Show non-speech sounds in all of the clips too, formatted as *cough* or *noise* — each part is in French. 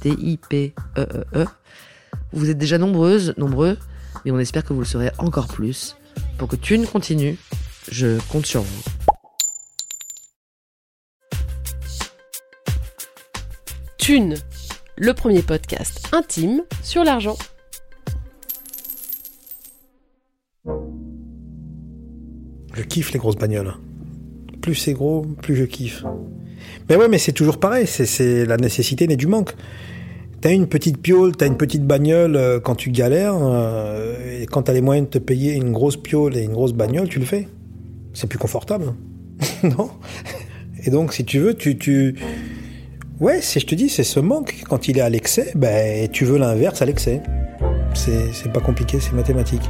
T-I-P-E-E-E. Vous êtes déjà nombreuses, nombreux, mais on espère que vous le serez encore plus. Pour que Thune continue, je compte sur vous. Thune, le premier podcast intime sur l'argent. Je kiffe les grosses bagnoles. Plus c'est gros, plus je kiffe. Mais ouais, mais c'est toujours pareil, c'est- la nécessité n'est du manque. T'as une petite piole, t'as une petite bagnole euh, quand tu galères, euh, et quand t'as les moyens de te payer une grosse piole et une grosse bagnole, tu le fais. C'est plus confortable, *laughs* non? Et donc, si tu veux, tu, tu, ouais, je te dis, c'est ce manque. Quand il est à l'excès, ben, tu veux l'inverse à l'excès. C'est pas compliqué, c'est mathématique.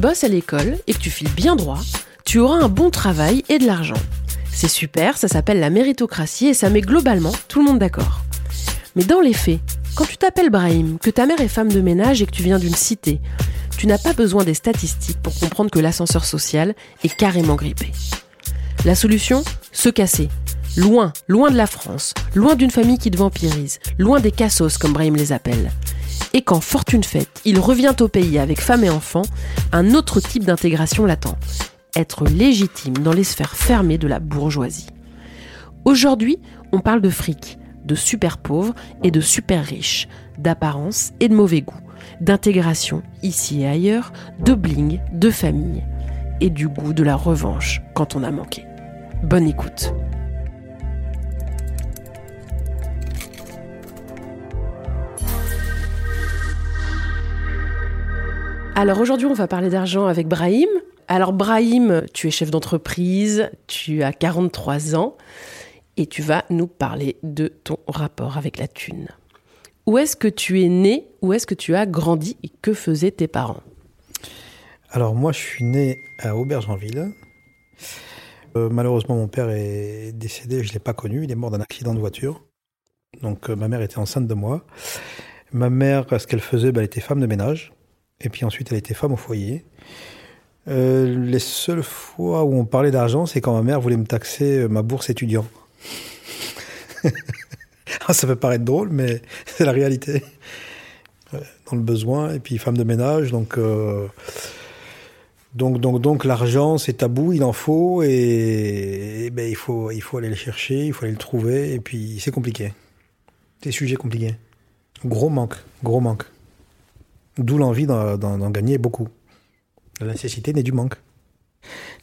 Bosses à l'école et que tu files bien droit, tu auras un bon travail et de l'argent. C'est super, ça s'appelle la méritocratie et ça met globalement tout le monde d'accord. Mais dans les faits, quand tu t'appelles Brahim, que ta mère est femme de ménage et que tu viens d'une cité, tu n'as pas besoin des statistiques pour comprendre que l'ascenseur social est carrément grippé. La solution Se casser. Loin, loin de la France, loin d'une famille qui te vampirise, loin des cassos comme Brahim les appelle. Et quand fortune faite, il revient au pays avec femme et enfants, un autre type d'intégration l'attend. Être légitime dans les sphères fermées de la bourgeoisie. Aujourd'hui, on parle de fric, de super pauvres et de super riches, d'apparence et de mauvais goût, d'intégration ici et ailleurs, de bling, de famille et du goût de la revanche quand on a manqué. Bonne écoute. Alors aujourd'hui, on va parler d'argent avec Brahim. Alors Brahim, tu es chef d'entreprise, tu as 43 ans et tu vas nous parler de ton rapport avec la thune. Où est-ce que tu es né? Où est-ce que tu as grandi? Et que faisaient tes parents? Alors moi, je suis né à Aubergenville. Euh, malheureusement, mon père est décédé, je ne l'ai pas connu, il est mort d'un accident de voiture. Donc euh, ma mère était enceinte de moi. Ma mère, ce qu'elle faisait, ben, elle était femme de ménage. Et puis ensuite, elle était femme au foyer. Euh, les seules fois où on parlait d'argent, c'est quand ma mère voulait me taxer euh, ma bourse étudiant. *laughs* Ça peut paraître drôle, mais *laughs* c'est la réalité. Ouais, Dans le besoin, et puis femme de ménage, donc... euh, donc, donc, donc, l'argent, c'est tabou, il en faut, et, et ben, il faut, il faut aller le chercher, il faut aller le trouver, et puis c'est compliqué. Des sujets compliqués. Gros manque, gros manque. D'où l'envie d'en, gagner beaucoup. La nécessité naît du manque.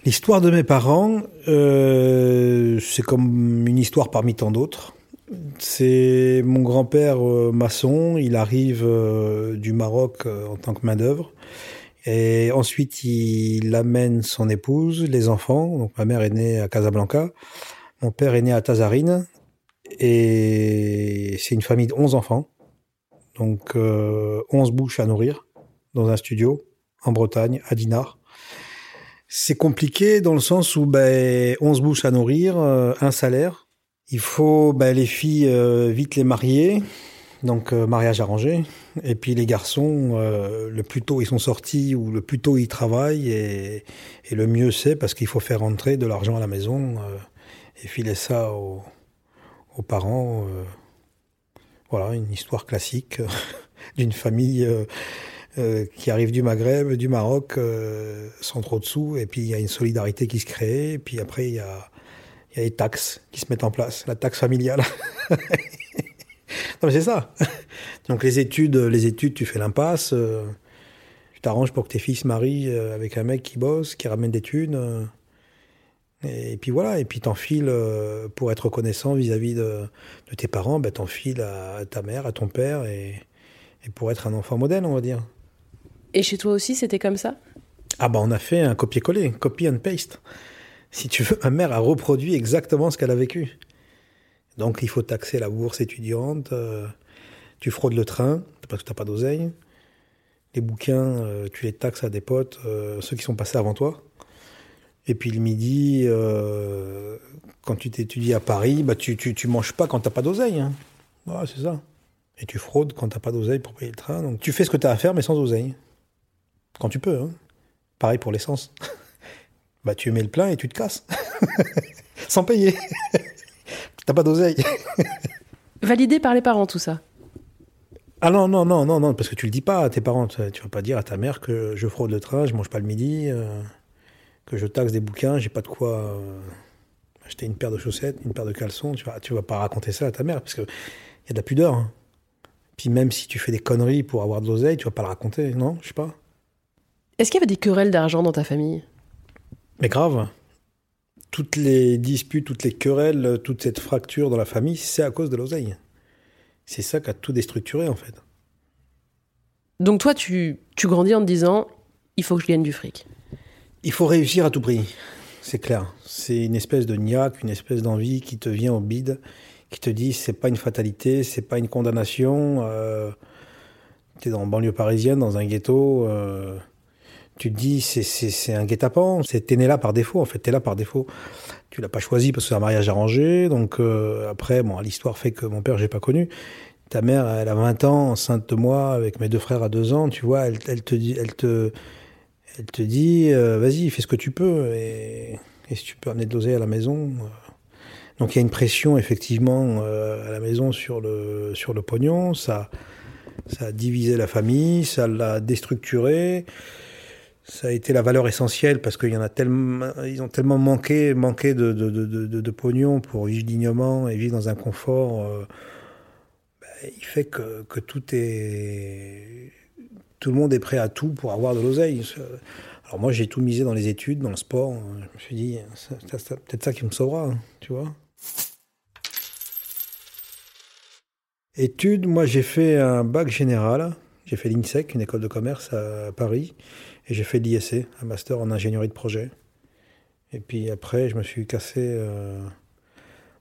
L'histoire de mes parents, euh, c'est comme une histoire parmi tant d'autres. C'est mon grand-père euh, maçon, il arrive euh, du Maroc en tant que main-d'œuvre. Et ensuite, il amène son épouse, les enfants. Donc, ma mère est née à Casablanca. Mon père est né à Tazarine. Et c'est une famille de 11 enfants. Donc, euh, 11 bouches à nourrir dans un studio en Bretagne, à Dinard. C'est compliqué dans le sens où ben, 11 bouches à nourrir, euh, un salaire. Il faut ben, les filles euh, vite les marier Donc euh, mariage arrangé. Et puis les garçons, euh, le plus tôt ils sont sortis ou le plus tôt ils travaillent et, le mieux c'est parce qu'il faut faire rentrer de l'argent à la maison euh, et filer ça aux parents. Euh. voilà, une histoire classique *laughs* d'une famille euh, euh, qui arrive du Maghreb, du Maroc, euh, sans trop de sous. Et puis il y a une solidarité qui se crée. Et puis après il y a, les taxes qui se mettent en place, la taxe familiale. *laughs* Non, mais c'est ça. *laughs* Donc les études, les études, tu fais l'impasse. euh, tu t'arranges pour que tes fils se marient euh, avec un mec qui bosse, qui ramène des thunes. Et, puis voilà. Et puis t'enfiles euh, pour être reconnaissant vis-à-vis de, de tes parents. Ben t'enfiles à, ta mère, à ton père, et, et pour être un enfant modèle, on va dire. Et chez toi aussi, c'était comme ça? Ah bah on a fait un copier-coller, copy and paste. Si tu veux, ma mère a reproduit exactement ce qu'elle a vécu. Donc il faut taxer la bourse étudiante, euh, tu fraudes le train parce que t'as pas d'oseille. Les bouquins, euh, tu les taxes à des potes, ceux qui sont passés avant toi. Et puis le midi, euh, quand tu t'étudies à Paris, bah tu, tu, tu manges pas quand t'as pas d'oseille. Hein. Voilà, c'est ça. Et tu fraudes quand t'as pas d'oseille pour payer le train. Donc tu fais ce que t'as à faire, mais sans oseille. Quand tu peux. Hein. Pareil pour l'essence. *laughs* bah tu mets le plein et tu te casses. *laughs* sans payer. *laughs* T'as pas d'oseille. Validé par les parents, tout ça. Ah non, non, non, non, non, parce que tu le dis pas à tes parents. Tu tu vas pas dire à ta mère que je fraude le train, je mange pas le midi, euh, que je taxe des bouquins, j'ai pas de quoi euh, acheter une paire de chaussettes, une paire de caleçons. Tu vas, tu vas pas raconter ça à ta mère, parce que y a de la pudeur. hein. Puis même si tu fais des conneries pour avoir de l'oseille, tu vas pas le raconter, non Je sais pas. Est-ce qu'il y avait des querelles d'argent dans ta famille? Mais grave. Toutes les disputes, toutes les querelles, toute cette fracture dans la famille, c'est à cause de l'oseille. C'est ça qui a tout déstructuré, en fait. Donc toi, tu, tu grandis en te disant, il faut que je gagne du fric. Il faut réussir à tout prix, c'est clair. C'est une espèce de niaque, une espèce d'envie qui te vient au bide, qui te dit c'est pas une fatalité, c'est pas une condamnation. Euh, tu es dans banlieue parisienne, dans un ghetto, euh, tu te dis c'est, un guet-apens, t'es né là par défaut en fait, t'es là par défaut. Tu l'as pas choisi parce que c'est un mariage arrangé, donc euh, après, bon, l'histoire fait que mon père j'ai pas connu. Ta mère, elle a 20 ans, enceinte de moi, avec mes deux frères à 2 ans, tu vois, elle, elle te dit, elle te, elle te dit, euh, vas-y, fais ce que tu peux, et, si tu peux amener de l'oseille à la maison. euh. Donc il y a une pression effectivement euh, à la maison sur le sur le pognon, ça ça a divisé la famille, ça l'a déstructuré. Ça a été la valeur essentielle parce qu'il y en a tellement, ils ont tellement manqué, manqué de, de, de, de, pognon pour vivre dignement et vivre dans un confort. ben, il fait que, que tout est, tout le monde est prêt à tout pour avoir de l'oseille. Alors moi, j'ai tout misé dans les études, dans le sport. Je me suis dit, c'est peut-être ça qui me sauvera, hein, tu vois. Études, moi j'ai fait un bac général. J'ai fait l'INSEC, une école de commerce à Paris. Et j'ai fait l'ISC, un master en ingénierie de projet. Et puis après, je me suis cassé euh,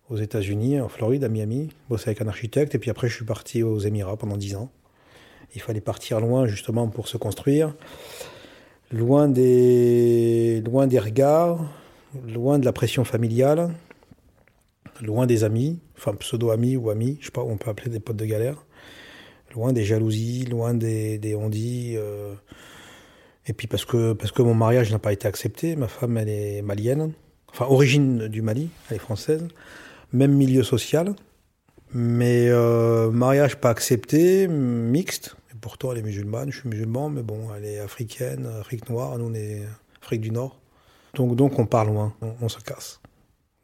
aux États-Unis, en Floride, à Miami, bosser avec un architecte. Et puis après, je suis parti aux Émirats pendant 10 ans. Il fallait partir loin justement pour se construire. Loin des, regards, loin de la pression familiale, loin des amis, enfin pseudo-amis ou amis, je sais pas, on peut appeler des potes de galère, loin des jalousies, loin des, des on-dit. euh, et puis parce que, parce que mon mariage n'a pas été accepté, ma femme elle est malienne, enfin origine du Mali, elle est française, même milieu social, mais euh, mariage pas accepté, mixte, et pourtant elle est musulmane, je suis musulman, mais bon, elle est africaine, Afrique noire, nous on est Afrique du Nord. Donc, donc on part loin, on, on se casse.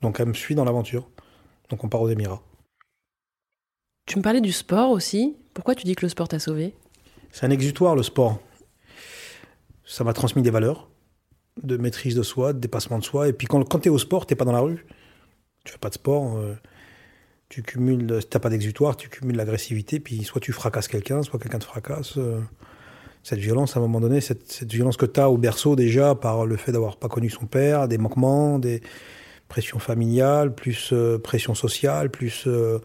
Donc elle me suit dans l'aventure. Donc on part aux Émirats. Tu me parlais du sport aussi. Pourquoi tu dis que le sport t'a sauvé? C'est un exutoire le sport. Ça m'a transmis des valeurs de maîtrise de soi, de dépassement de soi. Et puis quand, quand tu es au sport, t'es pas dans la rue. Tu fais pas de sport. euh, tu cumules, si t'as pas d'exutoire, tu cumules l'agressivité. Puis soit tu fracasses quelqu'un, soit quelqu'un te fracasse. euh, cette violence, à un moment donné, cette, violence que tu as au berceau déjà par le fait d'avoir pas connu son père, des manquements, des pressions familiales, plus euh, pression sociale, plus euh,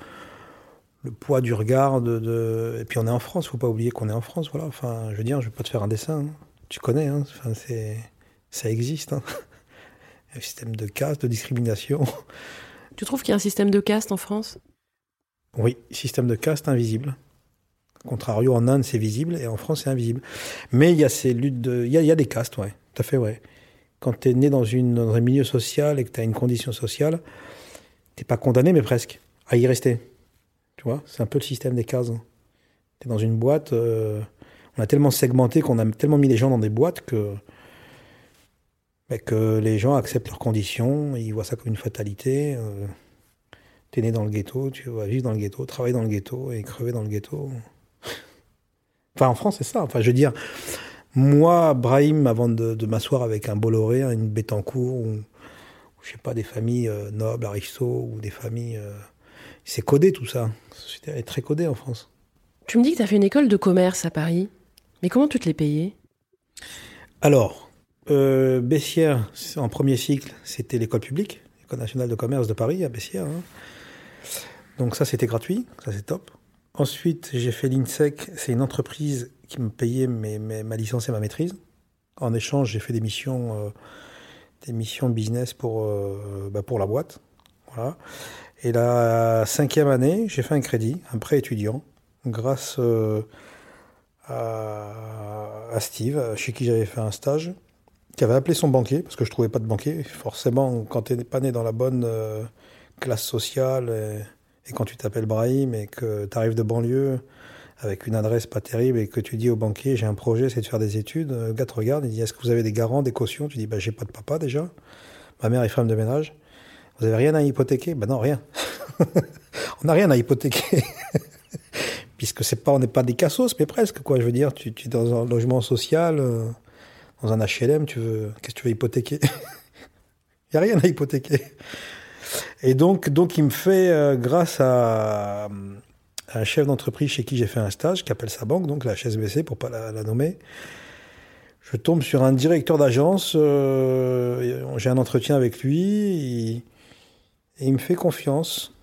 le poids du regard. De, Et puis on est en France, faut pas oublier qu'on est en France. Voilà. Enfin, je veux dire, je vais pas te faire un dessin. hein. Tu connais, hein. enfin, ça existe. hein. *laughs* Un système de caste, de discrimination. Tu trouves qu'il y a un système de caste en France? Oui, système de caste invisible. contrario, en Inde, c'est visible et en France, c'est invisible. Mais il y a ces luttes de. Il y a, des castes, ouais. Tout à fait, ouais. Quand tu es né dans, un milieu social et que tu as une condition sociale, t'es pas condamné, mais presque, à y rester. Tu vois C'est un peu le système des cases. Tu es dans une boîte. euh, on a tellement segmenté qu'on a tellement mis les gens dans des boîtes que. Bah, que les gens acceptent leurs conditions, ils voient ça comme une fatalité. euh, T'es né dans le ghetto, tu vas vivre dans le ghetto, travailler dans le ghetto et crever dans le ghetto. Enfin, en France, c'est ça. Enfin, je veux dire, moi, Brahim, avant de, de m'asseoir avec un Bolloré, une Bettencourt, ou, ou, je sais pas, des familles euh, nobles, Aristo, ou des familles. euh, c'est codé tout ça. La société est très codée en France. Tu me dis que tu as fait une école de commerce à Paris. Mais comment tu te l'es payée? Alors, euh, Bessières, en premier cycle, c'était l'école publique, l'école nationale de commerce de Paris, à Bessières. hein. Donc ça, c'était gratuit, ça c'est top. Ensuite, j'ai fait l'INSEC, c'est une entreprise qui me payait ma licence et ma maîtrise. En échange, j'ai fait des missions, euh, des missions business pour, euh, bah, la boîte. Et la cinquième année, j'ai fait un crédit, un prêt étudiant, grâce à Steve, chez qui j'avais fait un stage, qui avait appelé son banquier, parce que je trouvais pas de banquier. Forcément, quand tu n'es pas né dans la bonne euh, classe sociale, et, quand tu t'appelles Brahim, et que tu arrives de banlieue, avec une adresse pas terrible, et que tu dis au banquier, j'ai un projet, c'est de faire des études, le gars te regarde, il dit, est-ce que vous avez des garants, des cautions? Tu dis, bah, j'ai pas de papa déjà. Ma mère est femme de ménage. Vous avez rien à hypothéquer? Ben non, rien. *laughs* on n'a rien à hypothéquer. *laughs* Puisque c'est pas, on n'est pas des cassos, mais presque, quoi. Je veux dire, tu, tu es dans un logement social, euh, dans un HLM, tu veux, qu'est-ce que tu veux hypothéquer *laughs* Il n'y a rien à hypothéquer. Et donc, donc il me fait, euh, grâce à, un chef d'entreprise chez qui j'ai fait un stage, qui appelle sa banque, donc la HSBC, pour pas la, nommer, je tombe sur un directeur d'agence, euh, j'ai un entretien avec lui, et il me fait confiance.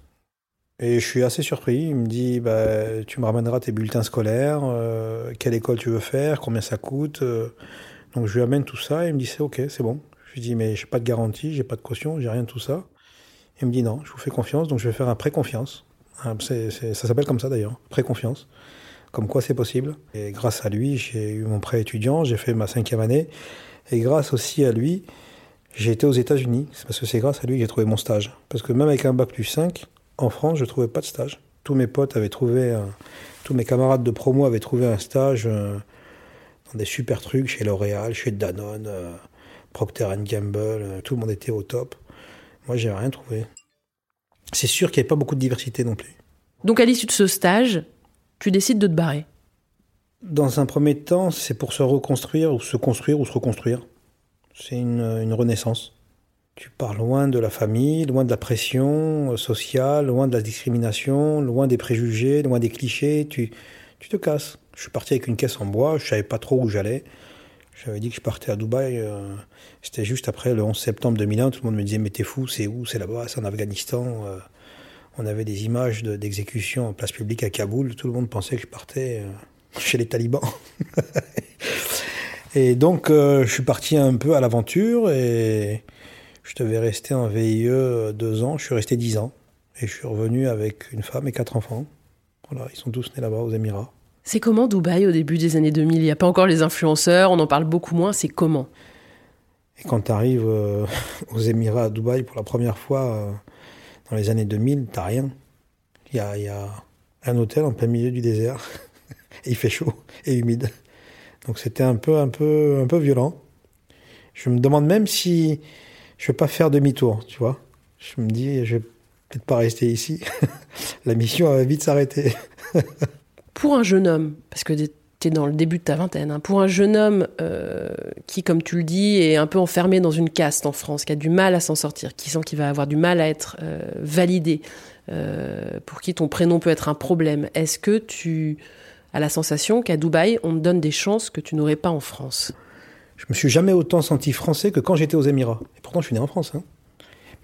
Et je suis assez surpris. Il me dit bah, Tu me ramèneras tes bulletins scolaires, euh, quelle école tu veux faire, combien ça coûte. Donc je lui amène tout ça et il me dit C'est OK, c'est bon. Je lui dis Mais j'ai pas de garantie, j'ai pas de caution, j'ai rien de tout ça. Il me dit Non, je vous fais confiance, donc je vais faire un pré-confiance. Hein, ça s'appelle comme ça d'ailleurs, pré-confiance. Comme quoi c'est possible. Et grâce à lui, j'ai eu mon prêt étudiant, j'ai fait ma cinquième année. Et grâce aussi à lui, j'ai été aux États-Unis. C'est parce que c'est grâce à lui que j'ai trouvé mon stage. Parce que même avec un bac plus 5, en France, je trouvais pas de stage. Tous mes potes avaient trouvé, un- tous mes camarades de promo avaient trouvé un stage euh, des super trucs chez L'Oréal, chez Danone, euh, Procter Gamble. euh, tout le monde était au top. Moi, j'ai rien trouvé. C'est sûr qu'il n'y avait pas beaucoup de diversité non plus. Donc à l'issue de ce stage, tu décides de te barrer. Dans un premier temps, c'est pour se reconstruire ou se construire ou se reconstruire. C'est une, une renaissance. Tu pars loin de la famille, loin de la pression euh, sociale, loin de la discrimination, loin des préjugés, loin des clichés. Tu, tu te casses. Je suis parti avec une caisse en bois, je savais pas trop où j'allais. J'avais dit que je partais à Dubaï. euh, C'était juste après le 11 septembre 2001. Tout le monde me disait Mais t'es fou, c'est où? C'est là-bas, c'est en Afghanistan. euh. on avait des images de- d'exécution en place publique à Kaboul. Tout le monde pensait que je partais euh, *laughs* chez les talibans. *laughs* et donc, je suis parti un peu à l'aventure et je devais rester en VIE deux ans. Je suis resté dix ans. Et je suis revenu avec une femme et quatre enfants. Voilà, ils sont tous nés là-bas aux Émirats. C'est comment Dubaï au début des années 2000 Il n'y a pas encore les influenceurs, on en parle beaucoup moins. C'est comment? Et quand tu arrives *laughs* aux Émirats, à Dubaï, pour la première fois euh, dans les années 2000, t'as rien. Il y a, un hôtel en plein milieu du désert. *laughs* et il fait chaud et humide. Donc c'était un peu, un, peu, un peu violent. Je me demande même si je vais pas faire demi-tour, tu vois. Je me dis, je vais peut-être pas rester ici. *laughs* la mission va vite s'arrêter. Pour un jeune homme, parce que tu es dans le début de ta vingtaine, hein, pour un jeune homme euh, qui, comme tu le dis, est un peu enfermé dans une caste en France, qui a du mal à s'en sortir, qui sent qu'il va avoir du mal à être euh, validé, euh, pour qui ton prénom peut être un problème, est-ce que tu as la sensation qu'à Dubaï, on te donne des chances que tu n'aurais pas en France? Je me suis jamais autant senti français que quand j'étais aux Émirats. Et pourtant, je suis né en France. hein.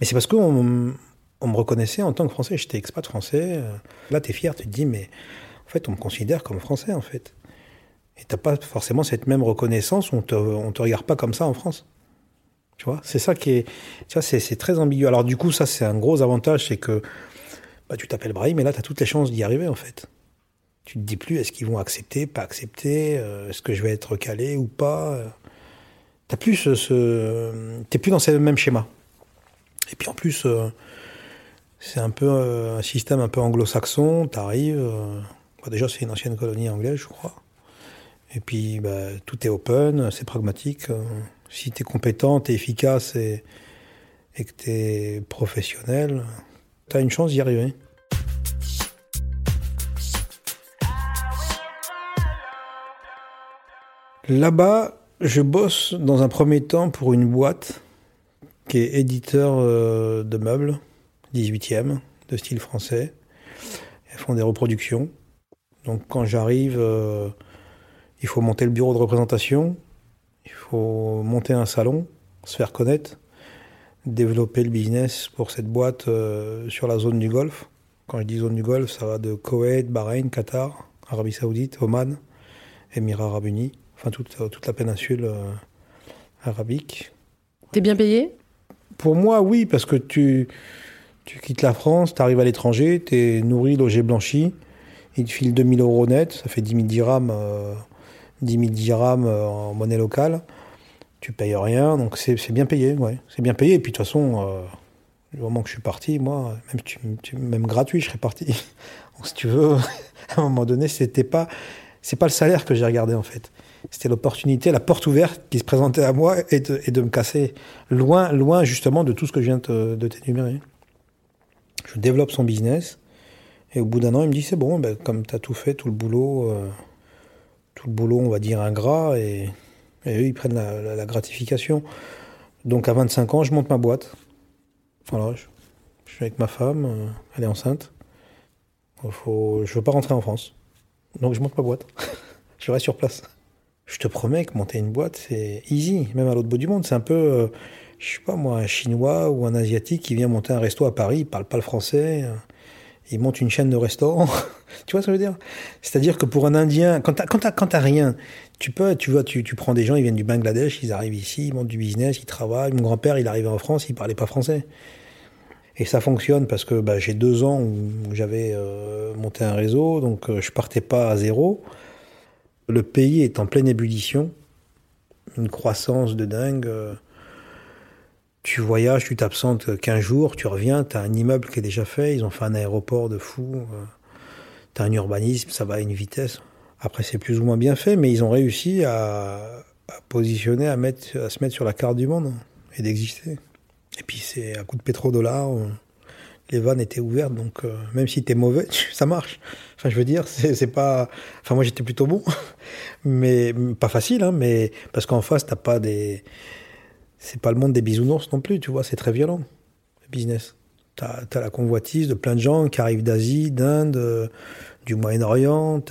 Mais c'est parce qu'on on me reconnaissait en tant que français. J'étais expat français. Là, tu es fier, tu te dis, mais en fait, on me considère comme français, en fait. Et t'as pas forcément cette même reconnaissance, on te, on te regarde pas comme ça en France. Tu vois, c'est ça qui est, tu c'est, très ambigu. Alors du coup, ça c'est un gros avantage, c'est que bah, tu t'appelles Brahim, et là tu as toutes les chances d'y arriver en fait. Tu te dis plus est-ce qu'ils vont accepter, pas accepter, euh, est-ce que je vais être calé ou pas. T'as plus ce, t'es plus dans ce même schéma. Et puis en plus, euh, c'est un peu euh, un système un peu anglo-saxon. T'arrives, bah déjà c'est une ancienne colonie anglaise, je crois. Et puis bah, tout est open, c'est pragmatique. si t'es compétent, t'es efficace et, et que t'es professionnel, t'as une chance d'y arriver. Là-bas, je bosse dans un premier temps pour une boîte qui est éditeur euh, de meubles, 18e, de style français. Elles font des reproductions. Donc quand j'arrive, euh, il faut monter le bureau de représentation, il faut monter un salon, se faire connaître, développer le business pour cette boîte euh, sur la zone du Golfe. Quand je dis zone du Golfe, ça va de Koweït, Bahreïn, Qatar, Arabie Saoudite, Oman, Émirats Arabes Unis enfin toute, toute la péninsule euh, arabique. T'es bien payé? Pour moi, oui, parce que tu, tu quittes la France, tu arrives à l'étranger, tu es nourri, logé, blanchi, ils te filent 2000 euros net, ça fait 10 000 dirhams, euh, 10 000 dirhams euh, en monnaie locale. Tu payes rien, donc c'est bien payé. C'est bien payé, et puis de toute façon, euh, le moment que je suis parti, moi, même, tu, même gratuit, je serais parti. *laughs* donc, si tu veux, *laughs* à un moment donné, c'était pas, c'est pas le salaire que j'ai regardé en fait c'était l'opportunité, la porte ouverte qui se présentait à moi et de, me casser loin, loin justement de tout ce que je viens de t'énumérer. Je développe son business et au bout d'un an, il me dit c'est bon, ben, comme tu as tout fait, tout le boulot, euh, tout le boulot, on va dire ingrat, et, et eux, ils prennent la, gratification. Donc à 25 ans, je monte ma boîte. Voilà, je, je suis avec ma femme, euh, elle est enceinte. Faut, je veux pas rentrer en France. Donc je monte ma boîte. *laughs* je reste sur place. Je te promets que monter une boîte, c'est easy, même à l'autre bout du monde. C'est un peu, euh, je sais pas moi, un Chinois ou un Asiatique qui vient monter un resto à Paris, il parle pas le français, euh, il monte une chaîne de restaurants. *laughs* tu vois ce que je veux dire? C'est-à-dire que pour un Indien, quand t'as, quand rien, tu peux, tu vois, tu, prends des gens, ils viennent du Bangladesh, ils arrivent ici, ils montent du business, ils travaillent. Mon grand-père, il arrivait en France, il parlait pas français. Et ça fonctionne parce que bah, j'ai deux ans où j'avais euh, monté un réseau, donc euh, je partais pas à zéro. Le pays est en pleine ébullition, une croissance de dingue. Tu voyages, tu t'absentes 15 jours, tu reviens, tu as un immeuble qui est déjà fait, ils ont fait un aéroport de fou, tu as un urbanisme, ça va à une vitesse. Après, c'est plus ou moins bien fait, mais ils ont réussi à, positionner, à, se mettre sur la carte du monde et d'exister. Et puis, c'est à coup de pétrodollars les vannes étaient ouvertes, donc euh, même si t'es mauvais, *laughs* ça marche. Enfin, je veux dire, c'est pas. Enfin, moi j'étais plutôt bon, *laughs* mais pas facile, hein, mais parce qu'en face t'as pas des. C'est pas le monde des bisounours non plus, tu vois, c'est très violent le business. T'as as la convoitise de plein de gens qui arrivent d'Asie, d'Inde, euh, du Moyen-Orient.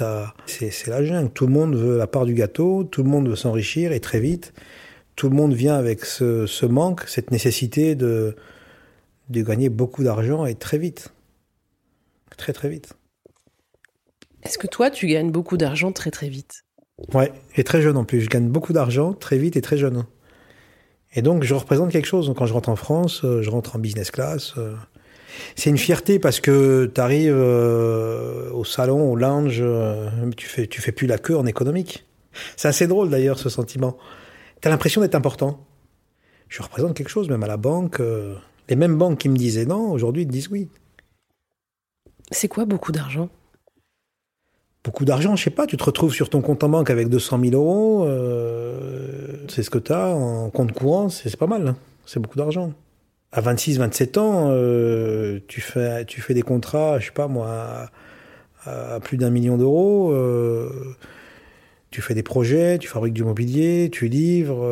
C'est la jungle. Tout le monde veut la part du gâteau, tout le monde veut s'enrichir et très vite. Tout le monde vient avec ce, ce manque, cette nécessité de de gagner beaucoup d'argent et très vite. Très très vite. Est-ce que toi, tu gagnes beaucoup d'argent très très vite? Ouais, et très jeune en plus. Je gagne beaucoup d'argent très vite et très jeune. Et donc, je représente quelque chose. Quand je rentre en France, euh, je rentre en business class. Euh. C'est une fierté parce que tu arrives euh, au salon, au lounge, tu fais, fais plus la queue en économique. C'est assez drôle d'ailleurs ce sentiment. Tu as l'impression d'être important. Je représente quelque chose, même à la banque. Les mêmes banques qui me disaient non, aujourd'hui, ils te disent oui. C'est quoi beaucoup d'argent? Beaucoup d'argent, je sais pas, tu te retrouves sur ton compte en banque avec 200 000 euros, euh, c'est ce que tu as en compte courant, c'est pas mal, hein. c'est beaucoup d'argent. À 26, 27 ans, euh, tu, fais, des contrats, je sais pas moi, à, plus d'un million d'euros, euh, tu fais des projets, tu fabriques du mobilier, tu livres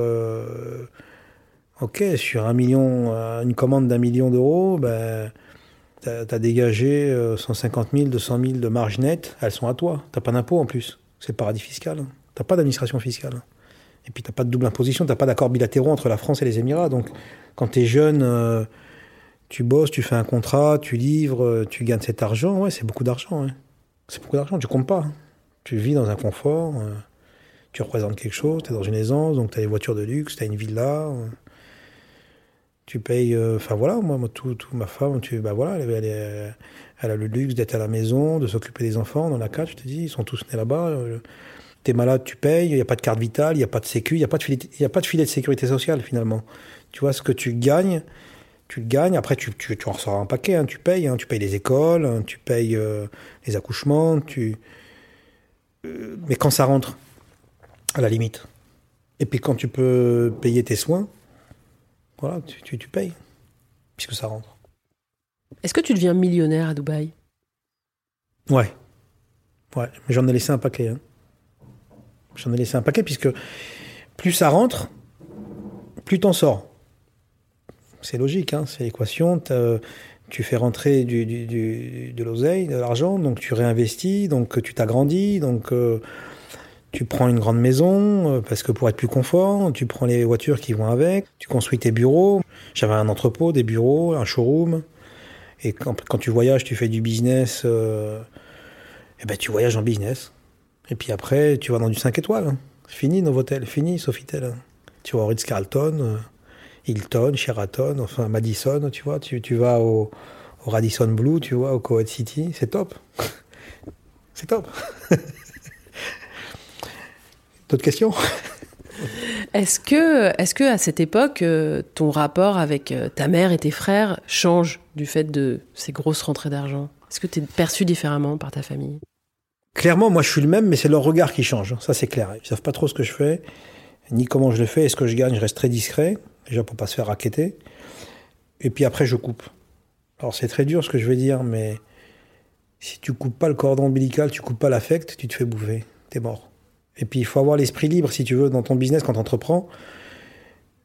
Ok, sur un million, une commande d'un million d'euros, ben, tu as, dégagé 150 000, 200 000 de marge nette, elles sont à toi. T'as pas d'impôt en plus. C'est le paradis fiscal. Hein. T'as pas d'administration fiscale. Et puis t'as pas de double imposition, t'as pas d'accords bilatéraux entre la France et les Émirats. Donc quand tu es jeune, euh, tu bosses, tu fais un contrat, tu livres, euh, tu gagnes cet argent, ouais, c'est beaucoup d'argent. C'est beaucoup d'argent, tu comptes pas. Hein. Tu vis dans un confort, tu représentes quelque chose, tu es dans une aisance, donc tu as des voitures de luxe, tu as une villa Tu payes, euh, enfin voilà, moi, moi, tout, tout, ma femme, tu, bah voilà, elle, a le luxe d'être à la maison, de s'occuper des enfants. Dans la carte, je te dis, ils sont tous nés là-bas. euh, T'es malade, tu payes. Il n'y a pas de carte vitale, il n'y a pas de sécu, il n'y a pas de filet, il y a pas de filet de sécurité sociale finalement. Tu vois ce que tu gagnes, tu le gagnes. Après, tu, tu, tu en ressors un paquet. hein, tu payes, hein, tu payes les écoles, hein, tu payes euh, les accouchements, tu. mais quand ça rentre, à la limite. Et puis quand tu peux payer tes soins, voilà, tu, tu, tu payes, puisque ça rentre. Est-ce que tu deviens millionnaire à Dubaï? Ouais. Ouais, mais j'en ai laissé un paquet. hein. J'en ai laissé un paquet, puisque plus ça rentre, plus t'en sors. C'est logique, hein, c'est l'équation. t'as- Tu fais rentrer du, du- du- de l'oseille, de l'argent, donc tu réinvestis, donc tu t'agrandis, donc euh, tu prends une grande maison, euh, parce que pour être plus confort, tu prends les voitures qui vont avec, tu construis tes bureaux. J'avais un entrepôt, des bureaux, un showroom. Et quand, tu voyages, tu fais du business, euh, eh ben, tu voyages en business. Et puis après, tu vas dans du 5 étoiles. hein. Fini Novotel, fini Sofitel. hein. Tu vas au Ritz-Carlton, euh, Hilton, Sheraton, enfin Madison, tu vois. Tu, vas au, au Radisson Blue, tu vois, au Kuwait City. C'est top. *laughs* C'est top. *laughs* D'autres questions? Est-ce que, est-ce que à cette époque, euh, ton rapport avec euh, ta mère et tes frères change du fait de ces grosses rentrées d'argent? Est-ce que tu es perçu différemment par ta famille? Clairement, moi, je suis le même, mais c'est leur regard qui change. Ça, c'est clair. Ils savent pas trop ce que je fais, ni comment je le fais. Et ce que je gagne, je reste très discret, déjà pour pas se faire raqueter. Et puis après, je coupe. Alors, c'est très dur ce que je vais dire, mais si tu coupes pas le cordon ombilical, tu coupes pas l'affect, tu te fais bouffer. T'es mort. Et puis, il faut avoir l'esprit libre, si tu veux, dans ton business, quand tu entreprends.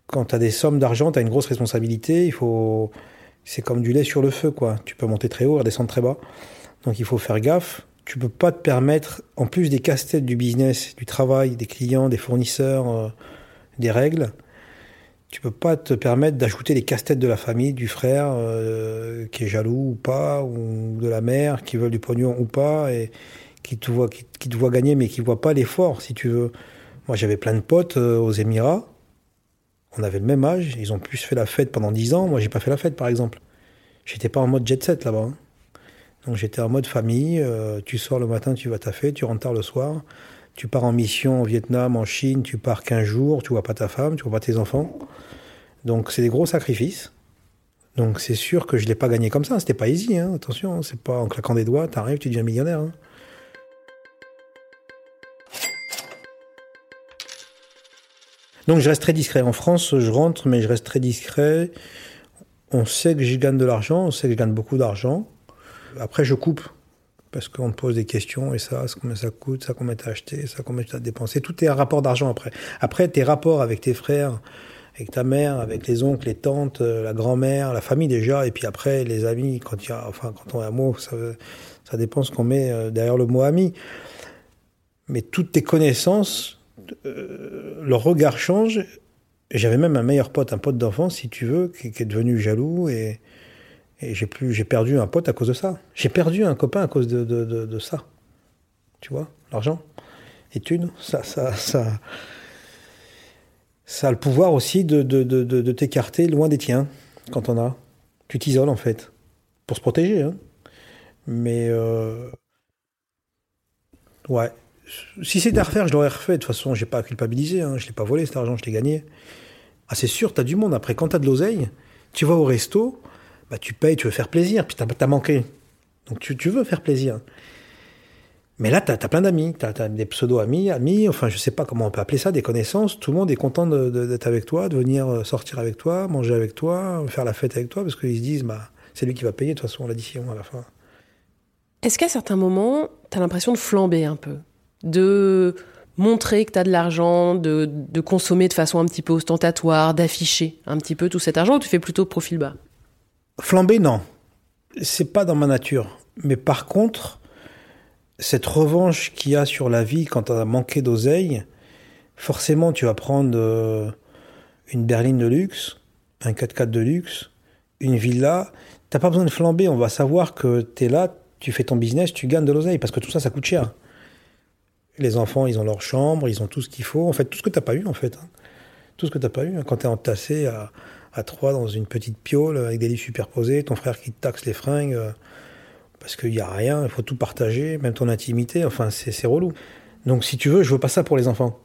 Quand tu as des sommes d'argent, tu as une grosse responsabilité. Il faut. C'est comme du lait sur le feu, quoi. Tu peux monter très haut, redescendre très bas. Donc, il faut faire gaffe tu peux pas te permettre, en plus des casse-têtes du business, du travail, des clients, des fournisseurs, euh, des règles, tu peux pas te permettre d'ajouter les casse-têtes de la famille, du frère euh, qui est jaloux ou pas, ou de la mère qui veut du pognon ou pas, et qui te voit, qui, te voit gagner mais qui voit pas l'effort, si tu veux. Moi, j'avais plein de potes euh, aux Émirats. On avait le même âge. Ils ont plus fait la fête pendant 10 ans. Moi, j'ai pas fait la fête, par exemple. J'étais pas en mode jet set là-bas. hein. Donc j'étais en mode famille, euh, tu sors le matin, tu vas taffer, tu rentres tard le soir, tu pars en mission au Vietnam, en Chine, tu pars 15 jours, tu vois pas ta femme, tu vois pas tes enfants. Donc c'est des gros sacrifices. Donc c'est sûr que je l'ai pas gagné comme ça, c'était pas easy, hein, attention, hein, c'est pas en claquant des doigts, t'arrives, tu deviens millionnaire. Donc je reste très discret. En France, je rentre, mais je reste très discret. On sait que je gagne de l'argent, on sait que je gagne beaucoup d'argent. Après, je coupe. Parce qu'on me pose des questions, et ça, combien ça coûte, ça, combien t'as acheté, ça, combien tu as dépensé. Tout est un rapport d'argent après. Après, tes rapports avec tes frères, avec ta mère, avec les oncles, les tantes, euh, la grand-mère, la famille déjà, et puis après, les amis, quand y a, enfin, quand on est amoureux, ça, ça dépend ce qu'on met euh, derrière le mot ami. Mais toutes tes connaissances, euh, leur regard change. J'avais même un meilleur pote, un pote d'enfance, si tu veux, qui, est devenu jaloux et, j'ai plus, j'ai perdu un pote à cause de ça. J'ai perdu un copain à cause de, de, de, ça. Tu vois, l'argent, thunes, ça, ça, ça, ça a le pouvoir aussi de, de t'écarter loin des tiens quand on a. Tu t'isoles en fait, pour se protéger. Hein. Mais euh, ouais, si c'était à refaire, je l'aurais refait. De toute façon, j'ai pas à culpabiliser. Hein. Je l'ai pas volé cet argent, je l'ai gagné. Ah, c'est sûr, t'as du monde. Après, quand t'as de l'oseille, tu vas au resto, bah, tu payes, tu veux faire plaisir, puis t'as as manqué. Donc tu, veux faire plaisir. Mais là, t'as as plein d'amis, t'as as des pseudo-amis, amis, enfin, je sais pas comment on peut appeler ça, des connaissances. Tout le monde est content d'être avec toi, de venir sortir avec toi, manger avec toi, faire la fête avec toi, parce qu'ils se disent, bah, c'est lui qui va payer, de toute façon, l'addition à la fin. Est-ce qu'à certains moments, t'as l'impression de flamber un peu? De montrer que tu as de l'argent, de, de, consommer de façon un petit peu ostentatoire, d'afficher un petit peu tout cet argent, ou tu fais plutôt profil bas? Flamber, non. C'est pas dans ma nature. Mais par contre, cette revanche qu'il y a sur la vie quand tu as manqué d'oseille, forcément, tu vas prendre euh, une berline de luxe, un 4x4 de luxe, une villa. T'as pas besoin de flamber. On va savoir que tu es là, tu fais ton business, tu gagnes de l'oseille, parce que tout ça, ça coûte cher. Les enfants, ils ont leur chambre, ils ont tout ce qu'il faut. En fait, tout ce que tu n'as pas eu, en fait. Hein. Tout ce que t'as pas eu. hein. Quand t'es entassé à, trois dans une petite piole avec des lits superposés, ton frère qui te taxe les fringues euh, parce qu'il y a rien, il faut tout partager, même ton intimité. Enfin, c'est relou. Donc, si tu veux, je veux pas ça pour les enfants.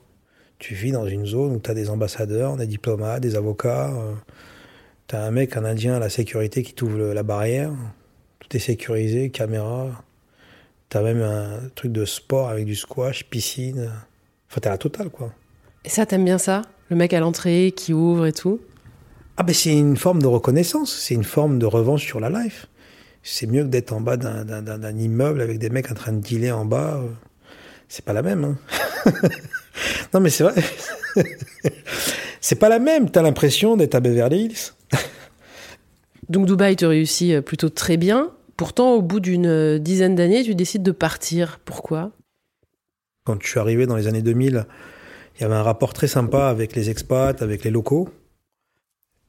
Tu vis dans une zone où t'as des ambassadeurs, des diplomates, des avocats. euh, t'as un mec, un Indien à la sécurité qui t'ouvre la barrière. Tout est sécurisé, caméra. T'as même un truc de sport avec du squash, piscine. Enfin, t'as la totale, quoi. Et ça, t'aimes bien ça? Le mec à l'entrée qui ouvre et tout? Ah ben c'est une forme de reconnaissance, c'est une forme de revanche sur la life. C'est mieux que d'être en bas d'un- d'un d'un- d'un immeuble avec des mecs en train de dealer en bas. euh, C'est pas la même. Hein. *laughs* non mais c'est vrai. *laughs* c'est pas la même. T'as l'impression d'être à Beverly Hills. *laughs* Donc Dubaï te réussit euh, plutôt très bien. Pourtant, au bout d'une euh, dizaine d'années, tu décides de partir. Pourquoi? Quand je suis arrivé dans les années 2000, il y avait un rapport très sympa avec les expats, avec les locaux.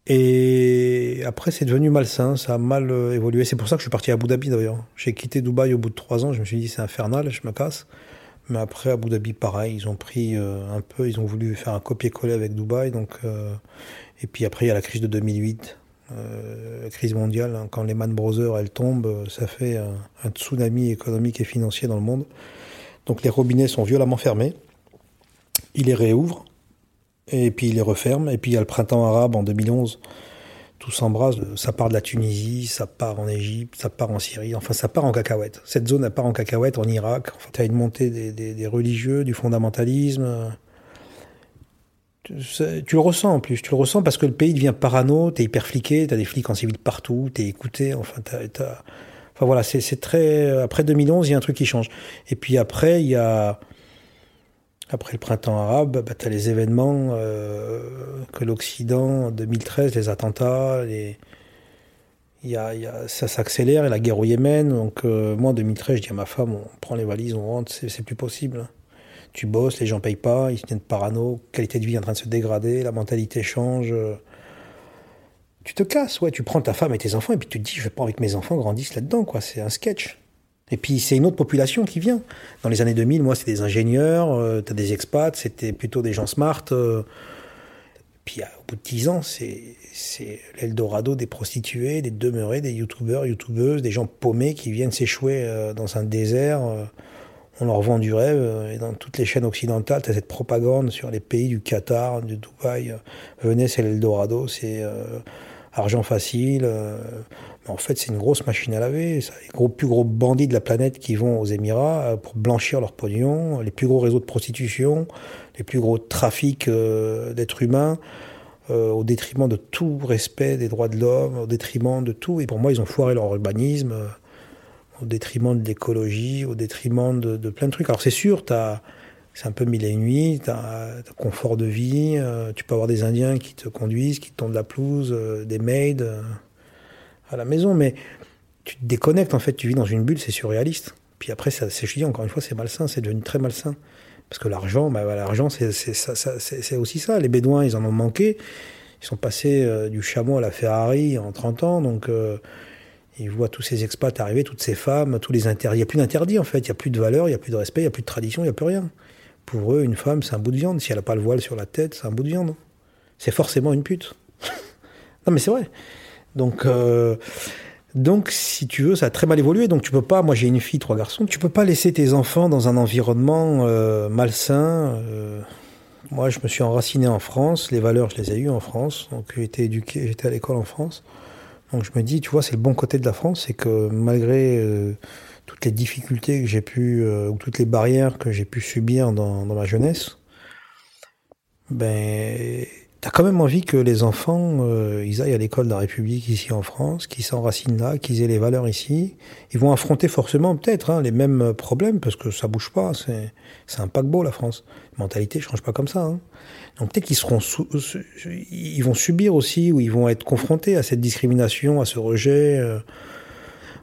Et après, c'est devenu malsain, ça a mal euh, évolué. C'est pour ça que je suis parti à Abu Dhabi d'ailleurs. J'ai quitté Dubaï au bout de trois ans, je me suis dit c'est infernal, je me casse. Mais après, Abu Dhabi, pareil, ils ont pris euh, un peu, ils ont voulu faire un copier-coller avec Dubaï. Donc, et puis après, il y a la crise de 2008, euh, crise mondiale. hein. quand Lehman Brothers, elle tombe, euh, ça fait un, un tsunami économique et financier dans le monde. Donc les robinets sont violemment fermés. Il les réouvre et puis il les referme. Et puis il y a le printemps arabe en 2011. Tout s'embrasse. Ça part de la Tunisie, ça part en Égypte, ça part en Syrie. Enfin, ça part en cacahuète. Cette zone, elle part en cacahuète en Irak. Enfin, tu as une montée des religieux, du fondamentalisme. Tu, le ressens en plus. Tu le ressens parce que le pays devient parano. T'es hyper fliqué. T'as des flics en civil partout. T'es écouté. Enfin, t'as, t'as- Enfin voilà, c'est très. Après 2011, il y a un truc qui change. Et puis après, il y a. Après le printemps arabe, bah, tu as les événements euh, que l'Occident, en 2013, les attentats, les... Y a, y a, ça s'accélère, et la guerre au Yémen. Donc, euh, moi, en 2013, je dis à ma femme, on prend les valises, on rentre, c'est plus possible. Tu bosses, les gens payent pas, ils viennent parano, qualité de vie est en train de se dégrader, la mentalité change. euh. Tu te casses, ouais, tu prends ta femme et tes enfants, et puis tu te dis, je veux pas avec mes enfants grandissent là-dedans, quoi, c'est un sketch. Et puis c'est une autre population qui vient. Dans les années 2000, moi, c'était des ingénieurs, euh, t'as des expats, c'était plutôt des gens smart. euh. Puis au bout de 10 ans, c'est l'Eldorado des prostituées, des demeurés, des youtubeurs, youtubeuses, des gens paumés qui viennent s'échouer dans un désert. On leur vend du rêve. euh, et dans toutes les chaînes occidentales, t'as cette propagande sur les pays du Qatar, du Dubaï. euh, venez, c'est l'Eldorado, c'est euh, argent facile. en fait, c'est une grosse machine à laver. Les plus gros bandits de la planète qui vont aux Émirats pour blanchir leur pognon, les plus gros réseaux de prostitution, les plus gros trafics d'êtres humains, au détriment de tout respect des droits de l'homme, au détriment de tout. Et pour moi, ils ont foiré leur urbanisme, au détriment de l'écologie, au détriment de, de plein de trucs. Alors c'est sûr, c'est un peu mille et une nuits, tu as, confort de vie, euh, tu peux avoir des Indiens qui te conduisent, qui te tondent la pelouse, euh, des maids euh, à la maison, mais tu te déconnectes en fait, tu vis dans une bulle, c'est surréaliste. Puis après, c'est, je dis encore une fois, c'est malsain, c'est devenu très malsain. Parce que l'argent, bah, l'argent, c'est, aussi ça. Les Bédouins, ils en ont manqué. Ils sont passés du chameau à la Ferrari en 30 ans, donc ils voient tous ces expats arriver, toutes ces femmes, tous les interdits. Il n'y a plus d'interdits en fait, il n'y a plus de valeur, il n'y a plus de respect, il n'y a plus de tradition, il n'y a plus rien. Pour eux, une femme, c'est un bout de viande. Si elle n'a pas le voile sur la tête, c'est un bout de viande. C'est forcément une pute. *laughs* non, mais c'est vrai. Donc, euh, donc, si tu veux, ça a très mal évolué. Donc, tu peux pas. Moi, j'ai une fille, trois garçons. Tu peux pas laisser tes enfants dans un environnement euh, malsain. euh. moi, je me suis enraciné en France. Les valeurs, je les ai eues en France. Donc, j'ai été éduqué, j'étais à l'école en France. Donc, je me dis, tu vois, c'est le bon côté de la France, c'est que malgré euh, toutes les difficultés que j'ai pu, euh, ou toutes les barrières que j'ai pu subir dans, dans ma jeunesse, ben, t'as quand même envie que les enfants, euh, ils aillent à l'école de la République ici en France, qu'ils s'enracinent là, qu'ils aient les valeurs ici. Ils vont affronter forcément peut-être hein, les mêmes problèmes parce que ça bouge pas. C'est, c'est un paquebot la France. Mentalité change pas comme ça. Hein. Donc peut-être qu'ils seront, sous, ils vont subir aussi ou ils vont être confrontés à cette discrimination, à ce rejet. euh.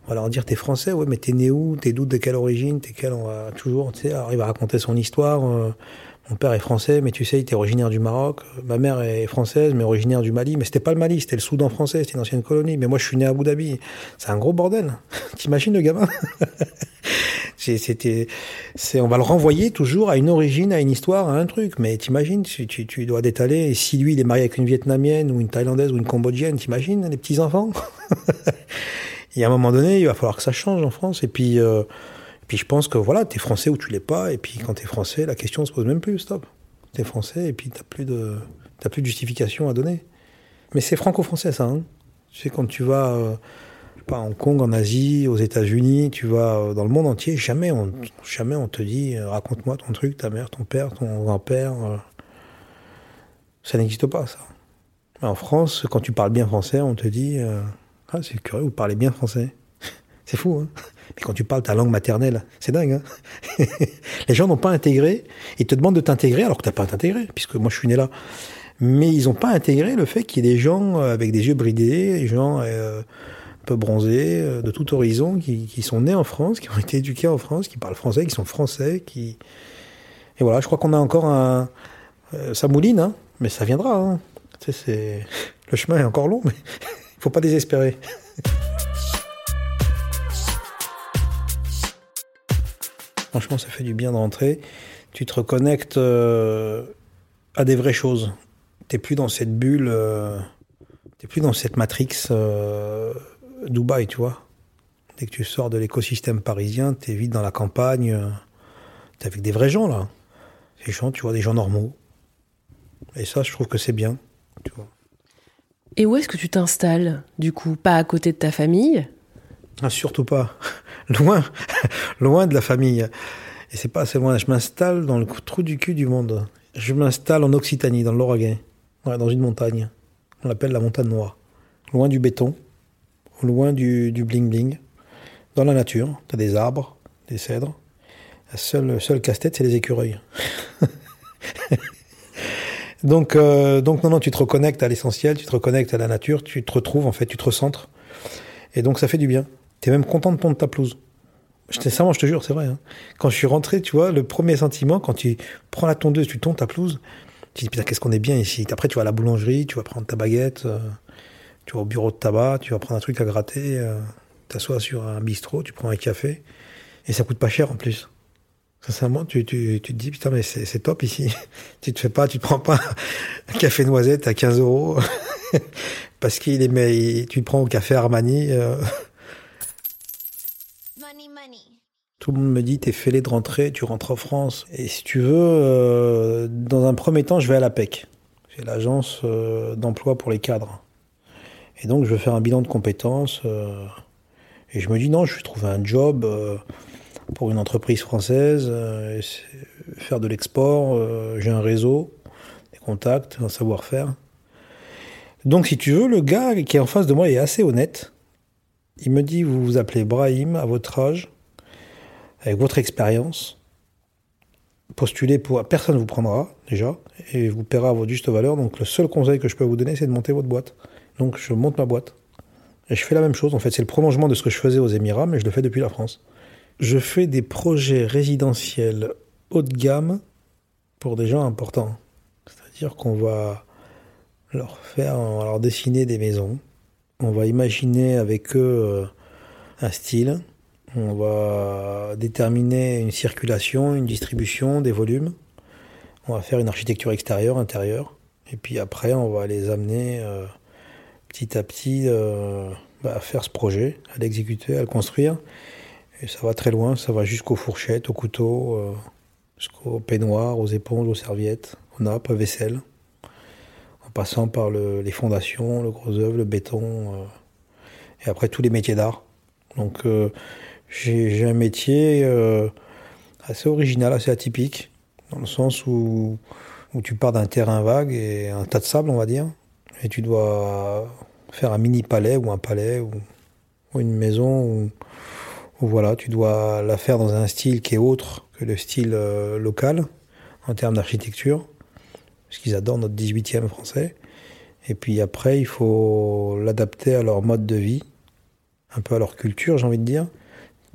on va leur dire t'es français, ouais, mais t'es né où, t'es d'où, de quelle origine, t'es quel, on va toujours, tu sais, il va raconter son histoire. euh, mon père est français, mais tu sais, il était originaire du Maroc. Ma mère est française, mais originaire du Mali. Mais c'était pas le Mali, c'était le Soudan français, c'était une ancienne colonie. Mais moi, je suis né à Abu Dhabi. C'est un gros bordel. *laughs* T'imagines le gamin? *laughs* C'était, c'est, on va le renvoyer toujours à une origine, à une histoire, à un truc. Mais t'imagines, tu, tu, tu dois détaler. Et si lui, il est marié avec une Vietnamienne ou une Thaïlandaise ou une Cambodgienne, t'imagines les petits enfants Et *laughs* à un moment donné, il va falloir que ça change en France. Et puis, euh, puis je pense que voilà, t'es français ou tu l'es pas. Et puis quand t'es français, la question se pose même plus. Stop. T'es français et puis t'as plus de, t'as plus de justification à donner. Mais c'est franco-français ça. Hein. Tu sais quand tu vas euh, pas, à Hong Kong, en Asie, aux États-Unis, tu vas euh, dans le monde entier, jamais on, jamais on te dit euh, raconte-moi ton truc, ta mère, ton père, ton grand-père. Euh. Ça n'existe pas, ça. En France, quand tu parles bien français, on te dit Ah, c'est curieux, vous parlez bien français. *laughs* c'est fou, hein Mais quand tu parles ta langue maternelle, c'est dingue, hein *laughs* Les gens n'ont pas intégré, ils te demandent de t'intégrer alors que tu n'as pas à t'intégrer, puisque moi je suis né là. Mais ils n'ont pas intégré le fait qu'il y ait des gens avec des yeux bridés, des gens peu bronzés, euh, de tout horizon, qui, qui, sont nés en France, qui ont été éduqués en France, qui parlent français, qui sont français, qui... Et voilà, je crois qu'on a encore un... Euh, ça mouline, hein, mais ça viendra. Hein. Tu sais. Le chemin est encore long, mais il *laughs* faut pas désespérer. *laughs* Franchement, ça fait du bien de rentrer. Tu te reconnectes euh, à des vraies choses. T'es plus dans cette bulle, euh, t'es plus dans cette matrix euh, Dubaï, tu vois. Dès que tu sors de l'écosystème parisien, tu es vite dans la campagne. Euh, tu es avec des vrais gens, là. Des gens, tu vois, des gens normaux. Et ça, je trouve que c'est bien, tu vois. Et où est-ce que tu t'installes, du coup? Pas à côté de ta famille? Ah, Surtout pas. Loin, *laughs* loin de la famille. Et c'est pas assez loin. Je m'installe dans le trou du cul du monde. Je m'installe en Occitanie, dans l'Oregon. Dans une montagne. On l'appelle la montagne noire. Loin du béton loin du, bling-bling, dans la nature. Tu as des arbres, des cèdres. La seule, seule casse-tête, c'est les écureuils. *laughs* donc, euh, donc, non, non, tu te reconnectes à l'essentiel, tu te reconnectes à la nature, tu te retrouves, en fait, tu te recentres. Et donc, ça fait du bien. Tu es même content de pondre ta pelouse. Je te, je te jure, c'est vrai. Hein. Quand je suis rentré, tu vois, le premier sentiment, quand tu prends la tondeuse, tu tonds ta pelouse, tu dis, putain, qu'est-ce qu'on est bien ici. Après, tu vas à la boulangerie, tu vas prendre ta baguette. Euh, tu vas au bureau de tabac, tu vas prendre un truc à gratter, euh, t'assois sur un bistrot, tu prends un café, et ça coûte pas cher en plus. Sincèrement, tu, tu, tu te dis, putain, mais c'est top ici. *laughs* tu te fais pas, tu te prends pas un café noisette à 15 euros, *laughs* parce qu'il est, mais tu prends au café Armani. Euh. Tout le monde me dit, t'es fêlé de rentrer, tu rentres en France. Et si tu veux, euh, dans un premier temps, je vais à la PEC. C'est l'agence euh, d'emploi pour les cadres. Et donc, je veux faire un bilan de compétences. Euh, et je me dis, non, je vais trouver un job pour une entreprise française, faire de l'export. J'ai un réseau, des contacts, un savoir-faire. Donc, si tu veux, le gars qui est en face de moi est assez honnête. Il me dit, vous vous appelez Brahim, à votre âge, avec votre expérience. Postulez pour... Personne ne vous prendra, déjà, et vous paiera votre juste valeur. Donc, le seul conseil que je peux vous donner, c'est de monter votre boîte. Donc je monte ma boîte. Et je fais la même chose. En fait, c'est le prolongement de ce que je faisais aux Émirats, mais je le fais depuis la France. Je fais des projets résidentiels haut de gamme pour des gens importants. C'est-à-dire qu'on va leur faire, va leur dessiner des maisons. On va imaginer avec eux euh, un style. On va déterminer une circulation, une distribution, des volumes. On va faire une architecture extérieure, intérieure. Et puis après, on va les amener euh, petit à petit euh, bah, à faire ce projet, à l'exécuter, à le construire. Et ça va très loin, ça va jusqu'aux fourchettes, aux couteaux, euh, jusqu'aux peignoirs, aux éponges, aux serviettes, aux nappes, aux vaisselle, en passant par les fondations, le gros œuvre, le béton, et après tous les métiers d'art. Donc j'ai un métier assez original, assez atypique, dans le sens où, où tu pars d'un terrain vague et un tas de sable, on va dire, et tu dois faire un mini palais ou un palais ou, une maison où, voilà, tu dois la faire dans un style qui est autre que le style euh, local en termes d'architecture, parce qu'ils adorent notre 18e français. Et puis après, il faut l'adapter à leur mode de vie, un peu à leur culture, j'ai envie de dire.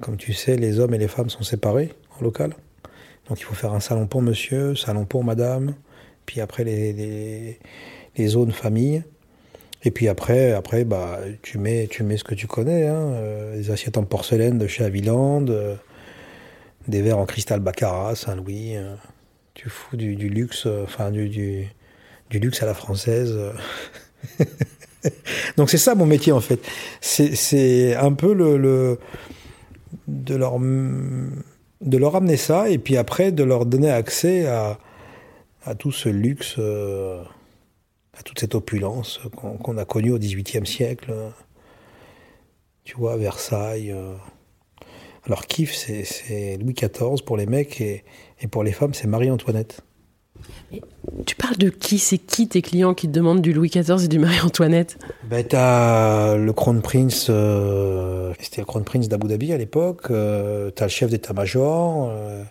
Comme tu sais, les hommes et les femmes sont séparés en local. Donc il faut faire un salon pour monsieur, salon pour madame, puis après les, les zones famille. Et puis après, après bah, tu, mets, tu mets ce que tu connais. Hein, euh, les assiettes en porcelaine de chez Aviland, euh, des verres en cristal Baccarat, Saint-Louis. euh, tu fous du, du luxe, euh, enfin du, du, luxe à la française. euh. *laughs* Donc c'est ça mon métier en fait. C'est un peu le, le de leur de amener ça et puis après de leur donner accès à tout ce luxe, euh, à toute cette opulence qu'on a connue au XVIIIe siècle. Tu vois, Versailles. euh. Alors kiff, c'est c'est Louis XIV pour les mecs et, et pour les femmes, c'est Marie-Antoinette. Tu parles de qui? C'est qui tes clients qui te demandent du Louis XIV et du Marie-Antoinette? Ben, t'as le Crown Prince, euh, c'était le Crown Prince d'Abu Dhabi à l'époque, euh, t'as le chef d'état-major, euh,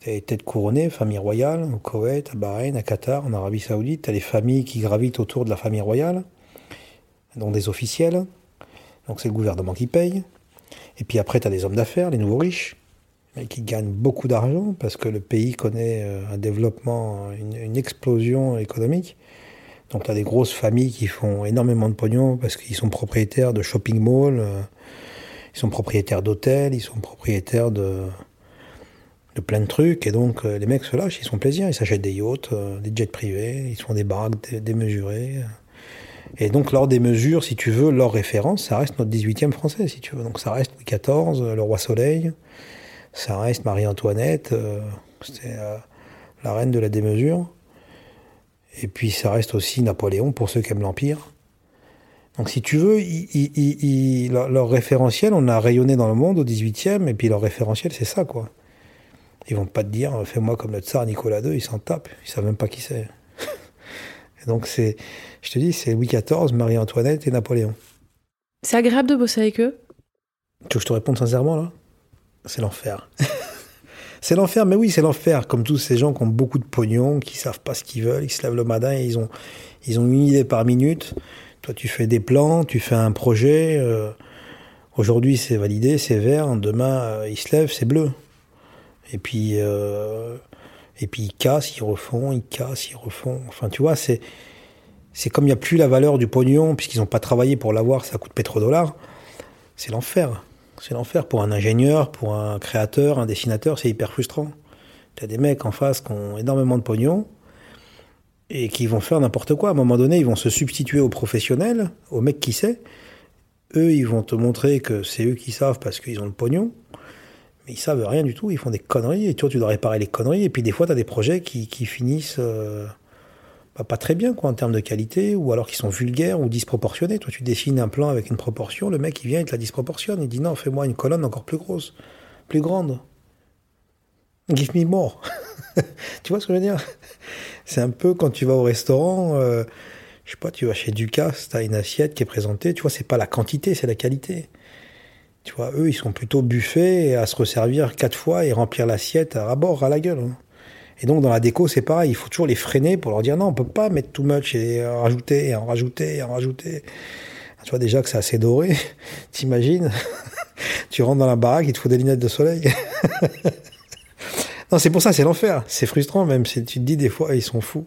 t'as les têtes famille royale, au Koweït, à Bahreïn, à Qatar, en Arabie Saoudite, t'as les familles qui gravitent autour de la famille royale, dont des officiels, donc c'est le gouvernement qui paye. Et puis après, t'as des hommes d'affaires, les nouveaux riches, mais qui gagnent beaucoup d'argent parce que le pays connaît euh, un développement, une, explosion économique. Donc, tu as des grosses familles qui font énormément de pognon parce qu'ils sont propriétaires de shopping malls, euh, ils sont propriétaires d'hôtels, ils sont propriétaires de, de plein de trucs. Et donc, euh, les mecs se lâchent, ils sont plaisir, ils s'achètent des yachts, des jets privés, ils font des baraques dé- démesurées. Et donc, lors des mesures, si tu veux, leur référence, ça reste notre 18e français, si tu veux. Donc, ça reste Louis XIV, le roi Soleil, ça reste Marie-Antoinette, euh, c'était euh, la reine de la démesure. Et puis ça reste aussi Napoléon pour ceux qui aiment l'Empire. Donc si tu veux, leur, référentiel, on a rayonné dans le monde au 18e, et puis leur référentiel, c'est ça, quoi. Ils vont pas te dire, fais-moi comme le tsar Nicolas II, ils s'en tapent, ils savent même pas qui c'est. *laughs* Donc c'est, je te dis, c'est Louis XIV, Marie-Antoinette et Napoléon. C'est agréable de bosser avec eux? Tu veux que je te réponde sincèrement, là? C'est l'enfer. *laughs* c'est l'enfer, mais oui, c'est l'enfer. Comme tous ces gens qui ont beaucoup de pognon, qui savent pas ce qu'ils veulent, qui se lèvent le matin et ils ont, ils ont une idée par minute. Toi, tu fais des plans, tu fais un projet. euh, Aujourd'hui, c'est validé, c'est vert. Demain, euh, ils se lèvent, c'est bleu. Et puis, euh, et puis ils cassent, ils refont, ils cassent, ils refont. Enfin, tu vois, c'est, c'est comme il n'y a plus la valeur du pognon, puisqu'ils n'ont pas travaillé pour l'avoir, ça coûte pétrodollars. C'est l'enfer. C'est l'enfer pour un ingénieur, pour un créateur, un dessinateur, c'est hyper frustrant. Tu as des mecs en face qui ont énormément de pognon et qui vont faire n'importe quoi. À un moment donné, ils vont se substituer aux professionnels, aux mecs qui savent. Eux, ils vont te montrer que c'est eux qui savent parce qu'ils ont le pognon. Mais ils savent rien du tout, ils font des conneries. Et toi, tu dois réparer les conneries. Et puis des fois, tu des projets qui, qui finissent euh, pas très bien quoi, en termes de qualité, ou alors qui sont vulgaires ou disproportionnés. Toi, tu dessines un plan avec une proportion, le mec, il vient, il te la disproportionne. Il dit non, fais-moi une colonne encore plus grosse, plus grande. Give me more. *laughs* tu vois ce que je veux dire? C'est un peu quand tu vas au restaurant, euh, je sais pas, tu vas chez Ducasse, tu as une assiette qui est présentée, tu vois, c'est pas la quantité, c'est la qualité. Tu vois, eux, ils sont plutôt buffés à se resservir quatre fois et remplir l'assiette à bord, à la gueule. hein. Et donc, dans la déco, c'est pareil, il faut toujours les freiner pour leur dire non, on peut pas mettre too much et en rajouter, et en rajouter, et en rajouter. Tu vois déjà que c'est assez doré, *laughs* t'imagines? Tu rentres dans la baraque, il te faut des lunettes de soleil. *laughs* non, c'est pour ça, c'est l'enfer. C'est frustrant même. Tu te dis des fois, ils sont fous.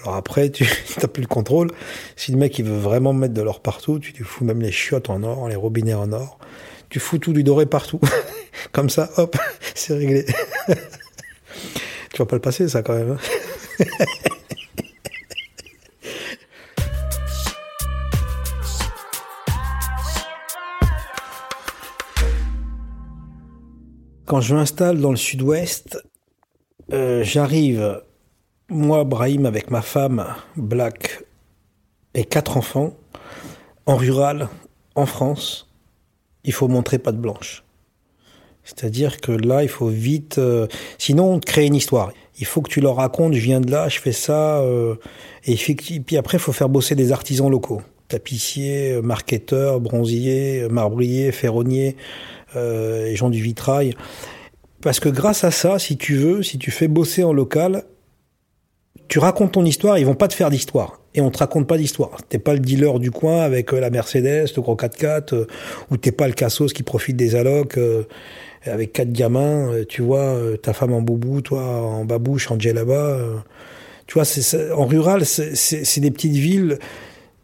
Alors après, tu *laughs* n'as plus le contrôle. Si le mec il veut vraiment mettre de l'or partout, tu lui fous même les chiottes en or, les robinets en or. Tu fous tout du doré partout. Comme ça, hop, c'est réglé. Pas le passer, ça, quand même. hein. Quand je m'installe dans le sud-ouest, euh, j'arrive, moi, Brahim, avec ma femme, Black, et quatre enfants, en rural, en France, il faut montrer pas de blanche. C'est-à-dire que là, il faut vite... euh, sinon, on te crée une histoire. Il faut que tu leur racontes, je viens de là, je fais ça. euh, et puis après, il faut faire bosser des artisans locaux. Tapissiers, euh, marketeurs, bronziers, marbriers, ferronniers, gens du vitrail. Parce que grâce à ça, si tu veux, si tu fais bosser en local, tu racontes ton histoire, ils vont pas te faire d'histoire. Et on te raconte pas d'histoire. T'es pas le dealer du coin avec euh, la Mercedes, le gros 4x4, euh, ou t'es pas le cassos qui profite des allocs euh, avec quatre gamins, euh, tu vois, ta femme en boubou, toi en babouche, en djellaba. tu vois, c'est, en rural, c'est, des petites villes.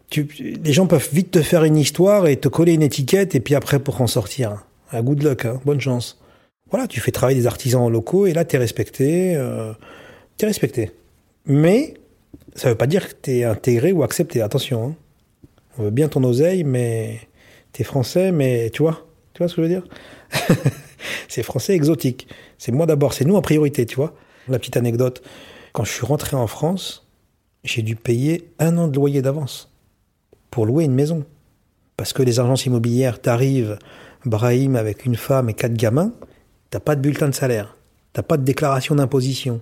Tu, les gens peuvent vite te faire une histoire et te coller une étiquette, et puis après pour en sortir. Un good luck, hein, bonne chance. Voilà, tu fais travailler des artisans locaux et là, tu es respecté. Euh, tu es respecté. Mais ça veut pas dire que tu es intégré ou accepté. Attention. Hein. On veut bien ton oseille, mais tu es français, mais tu vois Tu vois ce que je veux dire? *laughs* C'est français exotique. C'est moi d'abord, c'est nous en priorité, tu vois La petite anecdote. Quand je suis rentré en France, j'ai dû payer un an de loyer d'avance pour louer une maison. Parce que les agences immobilières, t'arrives, Brahim, avec une femme et quatre gamins, t'as pas de bulletin de salaire, t'as pas de déclaration d'imposition,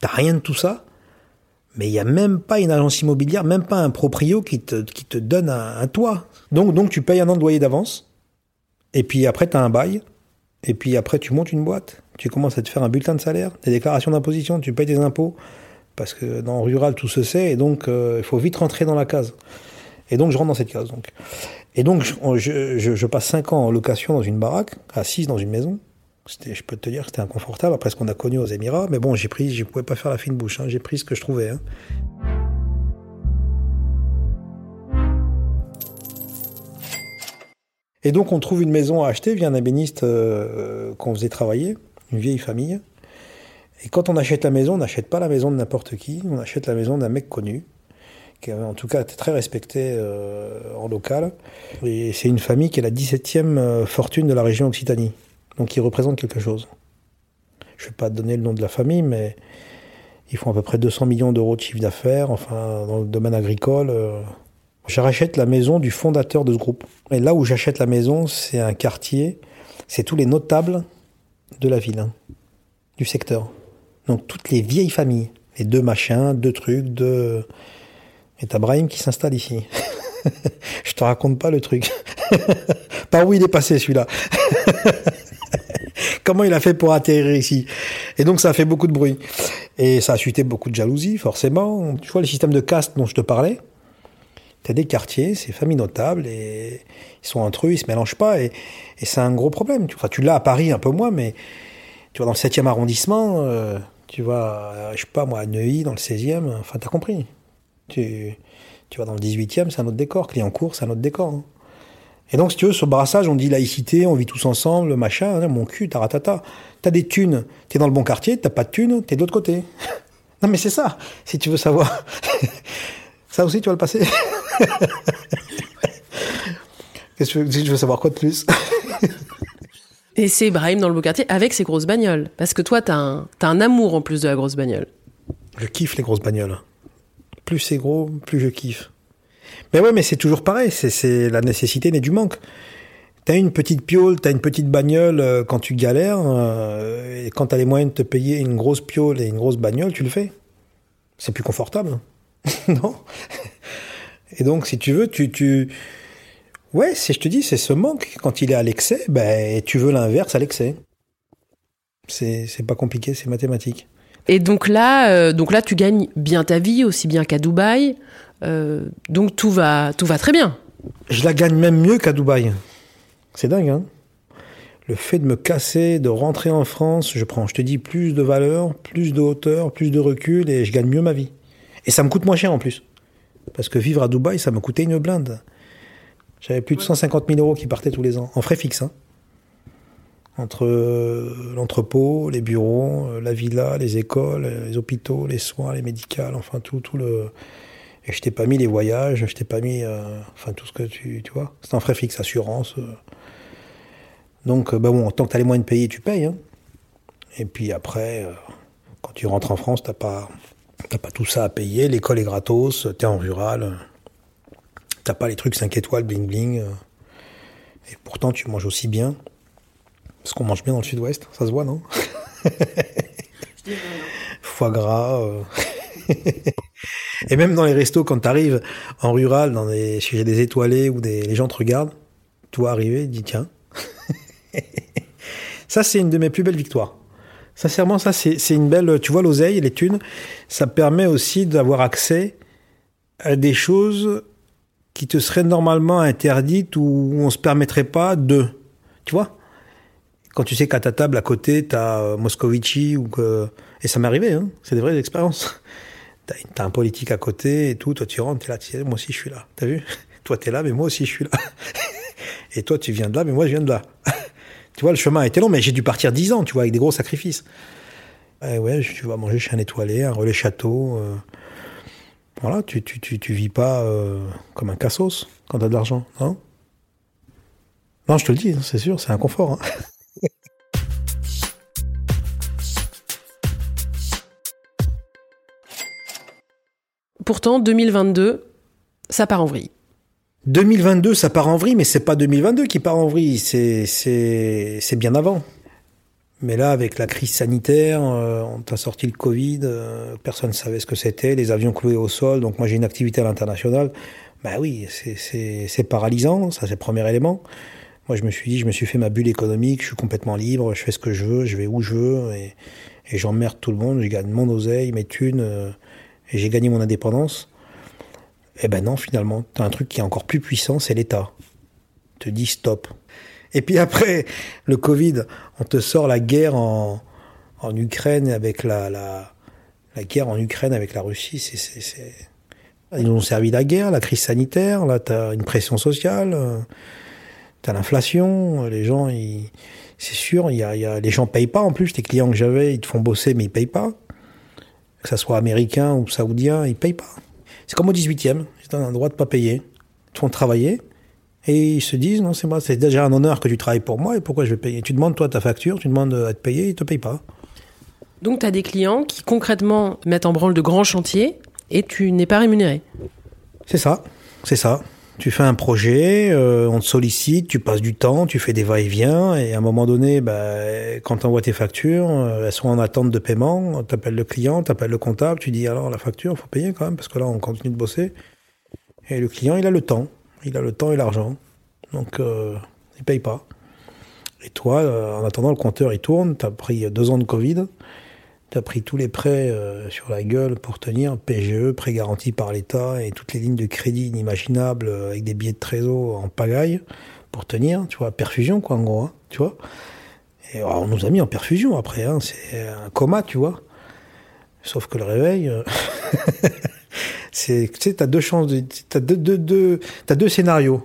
t'as rien de tout ça, mais il n'y a même pas une agence immobilière, même pas un proprio qui te, qui te donne un, toit. Donc, donc tu payes un an de loyer d'avance, et puis après tu as un bail, et puis après tu montes une boîte, tu commences à te faire un bulletin de salaire, des déclarations d'imposition, tu payes tes impôts, parce que dans rural tout se sait, et donc euh, il faut vite rentrer dans la case. Et donc je rentre dans cette case. Donc. Et donc je, je, passe 5 ans en location dans une baraque, assise dans une maison, je peux te dire que c'était inconfortable après ce qu'on a connu aux Émirats. Mais bon, j'ai pris, je pouvais pas faire la fine bouche. Hein. j'ai pris ce que je trouvais. Hein. Et donc, on trouve une maison à acheter via un ébéniste euh, qu'on faisait travailler, une vieille famille. Et quand on achète la maison, on n'achète pas la maison de n'importe qui, on achète la maison d'un mec connu, qui en tout cas été très respecté euh, en local. Et c'est une famille qui est la 17e euh, fortune de la région Occitanie donc ils représentent quelque chose. Je ne vais pas donner le nom de la famille, mais ils font à peu près 200 millions d'euros de chiffre d'affaires, enfin, dans le domaine agricole. Euh. Je rachète la maison du fondateur de ce groupe. Et là où j'achète la maison, c'est un quartier, c'est tous les notables de la ville, hein, du secteur. Donc toutes les vieilles familles, les deux machins, deux trucs, deux... Et t'as Brahim qui s'installe ici. *laughs* Je te raconte pas le truc. *laughs* Par où il est passé celui-là? *laughs* Comment il a fait pour atterrir ici Et donc ça a fait beaucoup de bruit. Et ça a suscité beaucoup de jalousie, forcément. Tu vois le système de caste dont je te parlais Tu as des quartiers, c'est familles notables, et ils sont entre eux, ils se mélangent pas, et, c'est un gros problème. Enfin, tu l'as à Paris un peu moins, mais tu vois, dans le 7e arrondissement, euh, tu vois, je sais pas moi, à Neuilly, dans le 16e, enfin, t'as compris. Tu, tu vois, dans le 18e, c'est un autre décor. Clignancourt, c'est un autre décor. Hein. Et donc, si tu veux, ce brassage, on dit laïcité, on vit tous ensemble, machin, hein, mon cul, taratata. T'as des thunes, t'es dans le bon quartier, t'as pas de thunes, t'es de l'autre côté. *laughs* non, mais c'est ça, si tu veux savoir. *laughs* ça aussi, tu vas le passer. *laughs* Qu'est-ce que tu veux savoir quoi de plus? Et c'est Ibrahim dans le beau quartier avec ses grosses bagnoles. Parce que toi, t'as un, as un amour en plus de la grosse bagnole. Je kiffe les grosses bagnoles. Plus c'est gros, plus je kiffe. Mais ouais, mais c'est toujours pareil. C'est la nécessité n'est du manque. T'as une petite piole, t'as une petite bagnole euh, quand tu galères, euh, et quand t'as les moyens de te payer une grosse piole et une grosse bagnole, tu le fais. C'est plus confortable, *laughs* non Et donc, si tu veux, tu, tu, ouais, c'est je te dis, c'est ce manque. Quand il est à l'excès, ben, tu veux l'inverse à l'excès. C'est c'est pas compliqué, c'est mathématique. Et donc là, euh, donc là, tu gagnes bien ta vie, aussi bien qu'à Dubaï. Euh, donc tout va, tout va très bien. Je la gagne même mieux qu'à Dubaï. C'est dingue, hein Le fait de me casser, de rentrer en France, je prends, je te dis, plus de valeur, plus de hauteur, plus de recul, et je gagne mieux ma vie. Et ça me coûte moins cher en plus. Parce que vivre à Dubaï, ça me coûtait une blinde. J'avais plus de 150 000 euros qui partaient tous les ans, en frais fixes. Hein. Entre euh, l'entrepôt, les bureaux, euh, la villa, les écoles, les hôpitaux, les soins, les médicales, enfin tout, tout le, et je t'ai pas mis les voyages, je t'ai pas mis, euh, enfin tout ce que tu, tu vois. C'est un frais fixe, assurance. Euh. Donc, bah bon, tant que tu as les moyens de payer, tu payes. Hein. Et puis après, quand tu rentres en France, t'as pas, pas tout ça à payer. L'école est gratos, t'es en rural. T'as pas les trucs 5 étoiles, bling bling. Et pourtant, tu manges aussi bien. Parce qu'on mange bien dans le sud-ouest, ça se voit, non? Foie gras. Et même dans les restos, quand tu arrives en rural, dans des, chez des étoilés où des, les gens te regardent, toi arriver, dis tiens. *laughs* ça, c'est une de mes plus belles victoires. Sincèrement, ça, c'est une belle. Tu vois, l'oseille, les thunes, ça permet aussi d'avoir accès à des choses qui te seraient normalement interdites ou on se permettrait pas de. Tu vois? Quand tu sais qu'à ta table à côté, tu as euh, Moscovici ou que. Et ça m'est arrivé, hein, c'est des vraies expériences. T'as un politique à côté et tout, toi tu rentres, t'es là, tu moi aussi je suis là. T'as vu? *laughs* Toi t'es là, mais moi aussi je suis là. *laughs* et toi tu viens de là, mais moi je viens de là. *laughs* Tu vois, le chemin a été long, mais j'ai dû partir 10 ans, tu vois, avec des gros sacrifices. Ouais, ouais, tu vas manger chez un étoilé, un relais château. euh, Voilà, tu, tu, tu, tu vis pas euh, comme un cassos quand t'as de l'argent, non? Non, je te le dis, c'est sûr, c'est un confort. hein. Pourtant, 2022, ça part en vrille. 2022, ça part en vrille, mais c'est pas 2022 qui part en vrille, c'est bien avant. Mais là, avec la crise sanitaire, euh, on t'a sorti le Covid, euh, personne ne savait ce que c'était, les avions cloués au sol. Donc moi, j'ai une activité à l'international. Bah oui, c'est paralysant, ça c'est le premier élément. Moi, je me suis dit, je me suis fait ma bulle économique, je suis complètement libre, je fais ce que je veux, je vais où je veux, et, et j'emmerde tout le monde, je gagne mon oseille, mes thunes, euh, et j'ai gagné mon indépendance. Eh ben non, finalement, t'as un truc qui est encore plus puissant, c'est l'État. Te dit stop. Et puis après, le Covid, on te sort la guerre en, en Ukraine avec la, la, la guerre en Ukraine avec la Russie. C'est, c'est. Ils nous ont servi la guerre, la crise sanitaire. Là, t'as une pression sociale, euh, t'as l'inflation. Les gens, ils, c'est sûr, il y a, y a, les gens payent pas en plus. Les clients que j'avais, ils te font bosser, mais ils payent pas. Que ça soit américain ou saoudien, ils payent pas. C'est comme au 18e, ils ont un droit de pas payer. Ils font travailler et ils se disent non, c'est moi, c'est déjà un honneur que tu travailles pour moi et pourquoi je vais payer? Tu demandes toi ta facture, tu demandes à te payer, ils te payent pas. Donc, tu as des clients qui concrètement mettent en branle de grands chantiers et tu n'es pas rémunéré. C'est ça, c'est ça. Tu fais un projet, euh, on te sollicite, tu passes du temps, tu fais des va-et-vient, et à un moment donné, bah, quand tu envoies tes factures, euh, elles sont en attente de paiement, t'appelles le client, t'appelles le comptable, tu dis alors la facture, faut payer quand même, parce que là on continue de bosser. Et le client, il a le temps, il a le temps et l'argent, donc euh, il paye pas. Et toi, euh, en attendant, le compteur il tourne, t'as pris deux ans de Covid, t'as pris tous les prêts euh, sur la gueule pour tenir, PGE, prêt garanti par l'État, et toutes les lignes de crédit inimaginables euh, avec des billets de trésor en pagaille pour tenir, tu vois, perfusion quoi en gros, hein, tu vois. Alors, on nous a mis en perfusion après, hein, c'est un coma, tu vois. Sauf que le réveil, euh, *laughs* c'est, tu sais, t'as deux chances, de- t'as deux, deux, deux, t'as deux scénarios.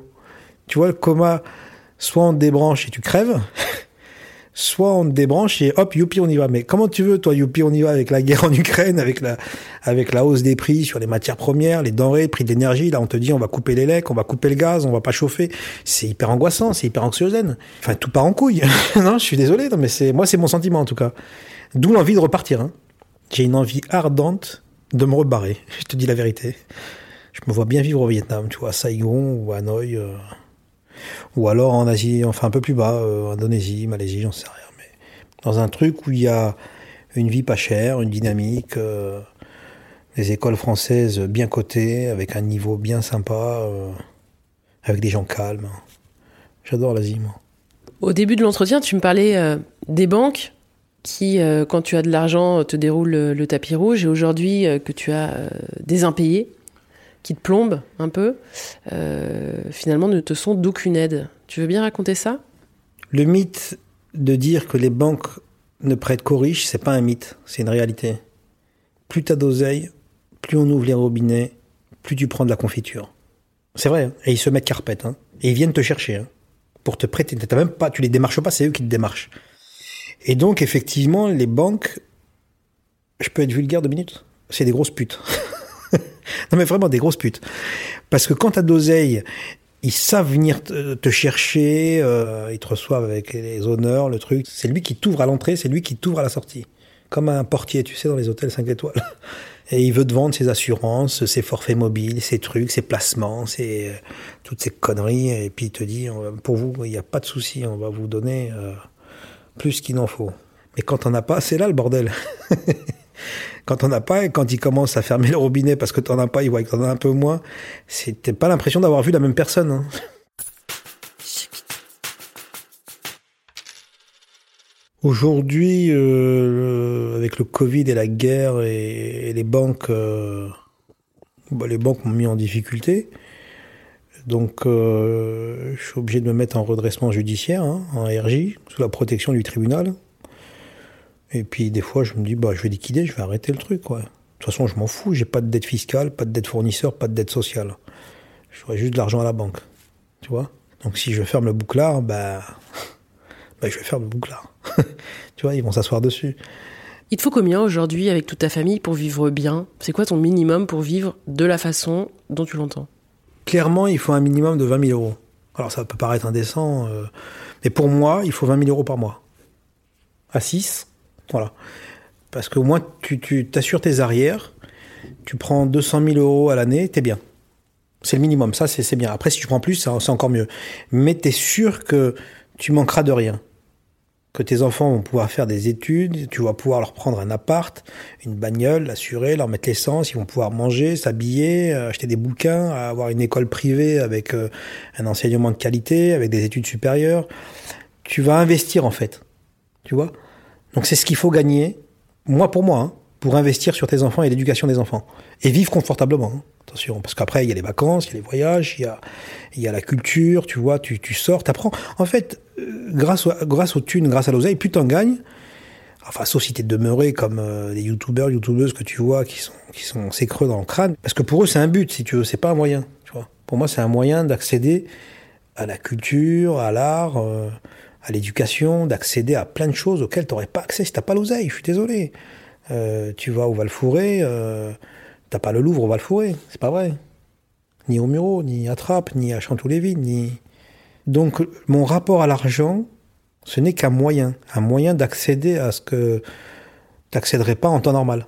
Tu vois, le coma, soit on te débranche et tu crèves, *laughs* soit on te débranche et hop, youpi, on y va. Mais comment tu veux, toi, youpi, on y va avec la guerre en Ukraine, avec la, avec la hausse des prix sur les matières premières, les denrées, le prix de l'énergie. Là, on te dit, on va couper les lecs, on va couper le gaz, on va pas chauffer. C'est hyper angoissant, c'est hyper anxiogène. Enfin, tout part en couille. *laughs* non, je suis désolé, non, mais c'est, moi, c'est mon sentiment, en tout cas. D'où l'envie de repartir, hein. J'ai une envie ardente de me rebarrer. Je te dis la vérité. Je me vois bien vivre au Vietnam, tu vois, à Saigon ou à Hanoï. euh, ou alors en Asie, enfin un peu plus bas, euh, Indonésie, Malaisie, j'en sais rien. Mais dans un truc où il y a une vie pas chère, une dynamique, euh, des écoles françaises bien cotées, avec un niveau bien sympa, euh, avec des gens calmes. J'adore l'Asie, moi. Au début de l'entretien, tu me parlais des banques qui, quand tu as de l'argent, te déroulent le, tapis rouge et aujourd'hui que tu as des impayés qui te plombent un peu, euh, finalement ne te sont d'aucune aide. Tu veux bien raconter ça? Le mythe de dire que les banques ne prêtent qu'aux riches, c'est pas un mythe, c'est une réalité. Plus t'as d'oseille, plus on ouvre les robinets, plus tu prends de la confiture. C'est vrai, hein. et ils se mettent carpette, hein. et ils viennent te chercher hein, pour te prêter. T'as même pas, tu les démarches pas, c'est eux qui te démarchent. Et donc effectivement, les banques, je peux être vulgaire deux minutes, c'est des grosses putes. *laughs* *laughs* non mais vraiment des grosses putes, parce que quand t'as d'oseille ils savent venir te, chercher, euh, ils te reçoivent avec les honneurs, le truc. C'est lui qui t'ouvre à l'entrée, c'est lui qui t'ouvre à la sortie. Comme un portier, tu sais, dans les hôtels 5 étoiles. *laughs* Et il veut te vendre ses assurances, ses forfaits mobiles, ses trucs, ses placements, ses, euh, toutes ces conneries. Et puis il te dit, pour vous, il n'y a pas de souci, on va vous donner euh, plus qu'il n'en faut. Mais quand on n'a pas, c'est là le bordel. *laughs* quand on n'a pas, quand il commence à fermer le robinet parce que t'en as pas, il voit que t'en as un peu moins, t'as pas l'impression d'avoir vu la même personne. hein. Aujourd'hui, euh, avec le Covid et la guerre et, et les banques, euh, bah, les banques m'ont mis en difficulté. Donc, euh, je suis obligé de me mettre en redressement judiciaire, hein, en RJ, sous la protection du tribunal. Et puis, des fois, je me dis, bah, je vais liquider, je vais arrêter le truc, quoi. De toute façon, je m'en fous, j'ai pas de dette fiscale, pas de dette fournisseur, pas de dette sociale. J'aurai juste de l'argent à la banque, tu vois. Donc, si je ferme le bouclard, bah, *laughs* bah, je vais faire le bouclard. *laughs* tu vois, ils vont s'asseoir dessus. Il te faut combien aujourd'hui avec toute ta famille pour vivre bien? C'est quoi ton minimum pour vivre de la façon dont tu l'entends? Clairement, il faut un minimum de 20 000 euros. Alors ça peut paraître indécent, euh, mais pour moi, il faut 20 000 euros par mois. À 6, voilà. Parce qu'au moins, tu t'assures tes arrières, tu prends 200 000 euros à l'année, t'es bien. C'est le minimum, ça c'est bien. Après, si tu prends plus, c'est encore mieux. Mais t'es sûr que tu manqueras de rien que tes enfants vont pouvoir faire des études, tu vas pouvoir leur prendre un appart, une bagnole, l'assurer, leur mettre l'essence, ils vont pouvoir manger, s'habiller, euh, acheter des bouquins, avoir une école privée avec euh, un enseignement de qualité, avec des études supérieures. Tu vas investir en fait, tu vois? Donc c'est ce qu'il faut gagner, moi pour moi, hein, pour investir sur tes enfants et l'éducation des enfants et vivre confortablement. Hein. Attention, parce qu'après il y a les vacances, il y a les voyages, il y a, il y a la culture, tu vois, tu, tu sors, t'apprends. En fait, grâce, grâce aux thunes, grâce à l'oseille, plus t'en gagnes, enfin, sauf si t'es demeuré comme euh, des youtubeurs, youtubeuses que tu vois qui sont, qui sont creux dans le crâne, parce que pour eux, c'est un but, si tu veux, c'est pas un moyen, tu vois. Pour moi, c'est un moyen d'accéder à la culture, à l'art, euh, à l'éducation, d'accéder à plein de choses auxquelles t'aurais pas accès si t'as pas l'oseille, je suis désolé. Euh, tu vas au Val-Fouré, euh, t'as pas le Louvre au Val-Fouré, c'est pas vrai. Ni au Muro, ni à Trappes, ni à Chanteloup-les-Vignes, ni donc mon rapport à l'argent, ce n'est qu'un moyen, un moyen d'accéder à ce que tu n'accéderais pas en temps normal.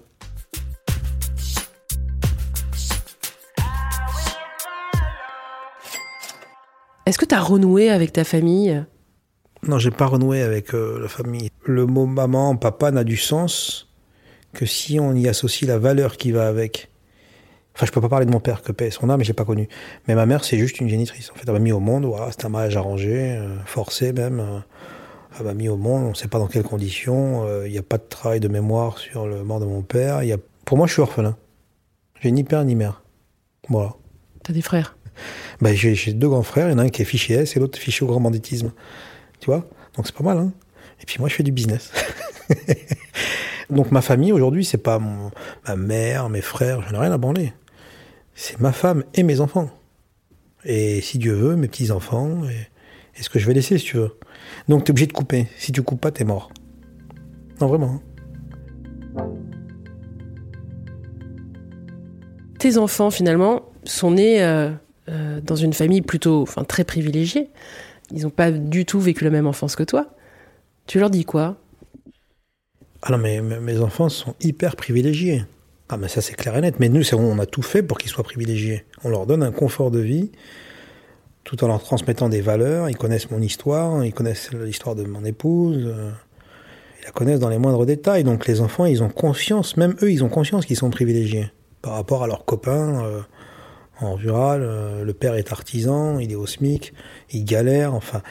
Est-ce que tu as renoué avec ta famille? Non, j'ai pas renoué avec euh, la famille. Le mot maman, papa n'a du sens que si on y associe la valeur qui va avec. Enfin, je peux pas parler de mon père que paix son âme, mais je l'ai pas connu. Mais ma mère, c'est juste une génitrice. En fait, elle m'a mis au monde. Voilà, c'était un mariage arrangé, euh, forcé même. Euh, elle m'a mis au monde. On ne sait pas dans quelles conditions. Il n'y a pas de travail de mémoire sur le mort de mon père. Y a... Pour moi, je suis orphelin. J'ai ni père ni mère. Voilà. T'as des frères? Ben, j'ai deux grands frères. Il y en a un qui est fiché S et l'autre fiché au grand banditisme. Tu vois Donc c'est pas mal. Hein et puis moi, je fais du business. *laughs* Donc ma famille aujourd'hui, c'est pas ma mère, mes frères, j'en ai rien à branler c'est ma femme et mes enfants. Et si Dieu veut, mes petits-enfants, et, ce que je vais laisser, si tu veux. Donc tu es obligé de couper. Si tu coupes pas, t'es mort. Non, vraiment. Hein. Tes enfants, finalement, sont nés euh, euh, dans une famille plutôt, enfin, très privilégiée. Ils n'ont pas du tout vécu la même enfance que toi. Tu leur dis quoi? Ah non, mais mes enfants sont hyper privilégiés. Ah mais ça c'est clair et net. Mais nous, on a tout fait pour qu'ils soient privilégiés. On leur donne un confort de vie, tout en leur transmettant des valeurs. Ils connaissent mon histoire, ils connaissent l'histoire de mon épouse. Euh, ils la connaissent dans les moindres détails. Donc les enfants, ils ont conscience, même eux, ils ont conscience qu'ils sont privilégiés par rapport à leurs copains. Euh, en rural, euh, le père est artisan, il est au SMIC, il galère, enfin.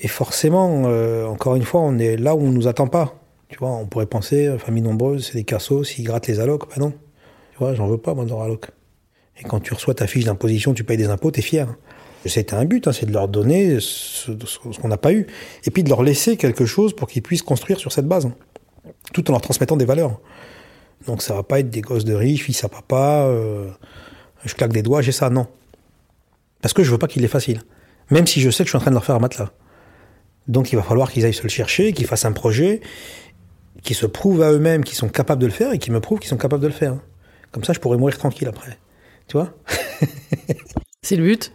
Et forcément, encore une fois, on est là où on nous attend pas. Tu vois, on pourrait penser, euh, famille nombreuse, c'est des cassos, s'ils grattent les allocs. Ben non. Tu vois, j'en veux pas, moi, dans alloc. Et quand tu reçois ta fiche d'imposition, tu payes des impôts, t'es fier. C'était un but, hein, c'est de leur donner ce, qu'on n'a pas eu. Et puis de leur laisser quelque chose pour qu'ils puissent construire sur cette base. Tout en leur transmettant des valeurs. Donc ça va pas être des gosses de riches, fils à papa, euh, je claque des doigts, j'ai ça, non. Parce que je veux pas qu'il est facile. Même si je sais que je suis en train de leur faire un matelas. Donc il va falloir qu'ils aillent se le chercher, qu'ils fassent un projet, qui se prouvent à eux-mêmes qu'ils sont capables de le faire et qui me prouvent qu'ils sont capables de le faire. Comme ça, je pourrais mourir tranquille après. Tu vois? *laughs* C'est le but?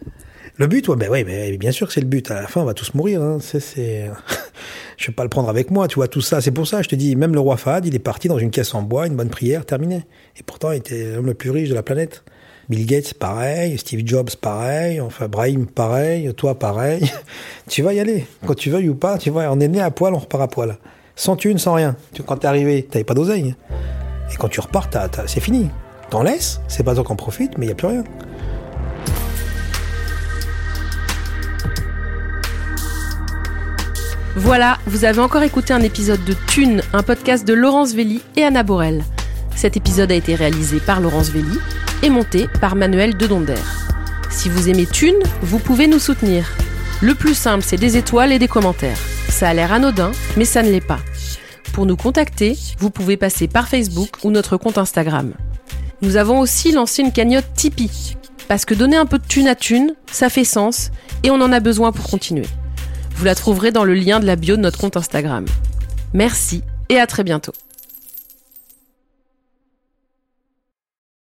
Le but, ouais, ben ouais, ben, bien sûr que c'est le but. À la fin, on va tous mourir. Hein. C'est... *laughs* je vais pas le prendre avec moi, tu vois, tout ça. C'est pour ça, je te dis, même le roi Fahad, il est parti dans une caisse en bois, une bonne prière, terminé. Et pourtant, il était l'homme le plus riche de la planète. Bill Gates, pareil. Steve Jobs, pareil. Enfin, Brahim, pareil. Toi, pareil. *laughs* tu vas y aller. Quand tu veuilles ou pas, tu vois, on est né à poil, on repart à poil sans thune, sans rien. Quand t'es arrivé, t'avais pas d'oseille. Et quand tu repars, c'est fini. T'en laisses, c'est pas toi qu'en profite, mais il y a plus rien. Voilà, vous avez encore écouté un épisode de Thune, un podcast de Laurence Velli et Anna Borel. Cet épisode a été réalisé par Laurence Velli et monté par Manuel Dedonder. Si vous aimez Thune, vous pouvez nous soutenir. Le plus simple, c'est des étoiles et des commentaires. Ça a l'air anodin, mais ça ne l'est pas. Pour nous contacter, vous pouvez passer par Facebook ou notre compte Instagram. Nous avons aussi lancé une cagnotte Tipeee. Parce que donner un peu de thune à thune, ça fait sens et on en a besoin pour continuer. Vous la trouverez dans le lien de la bio de notre compte Instagram. Merci et à très bientôt.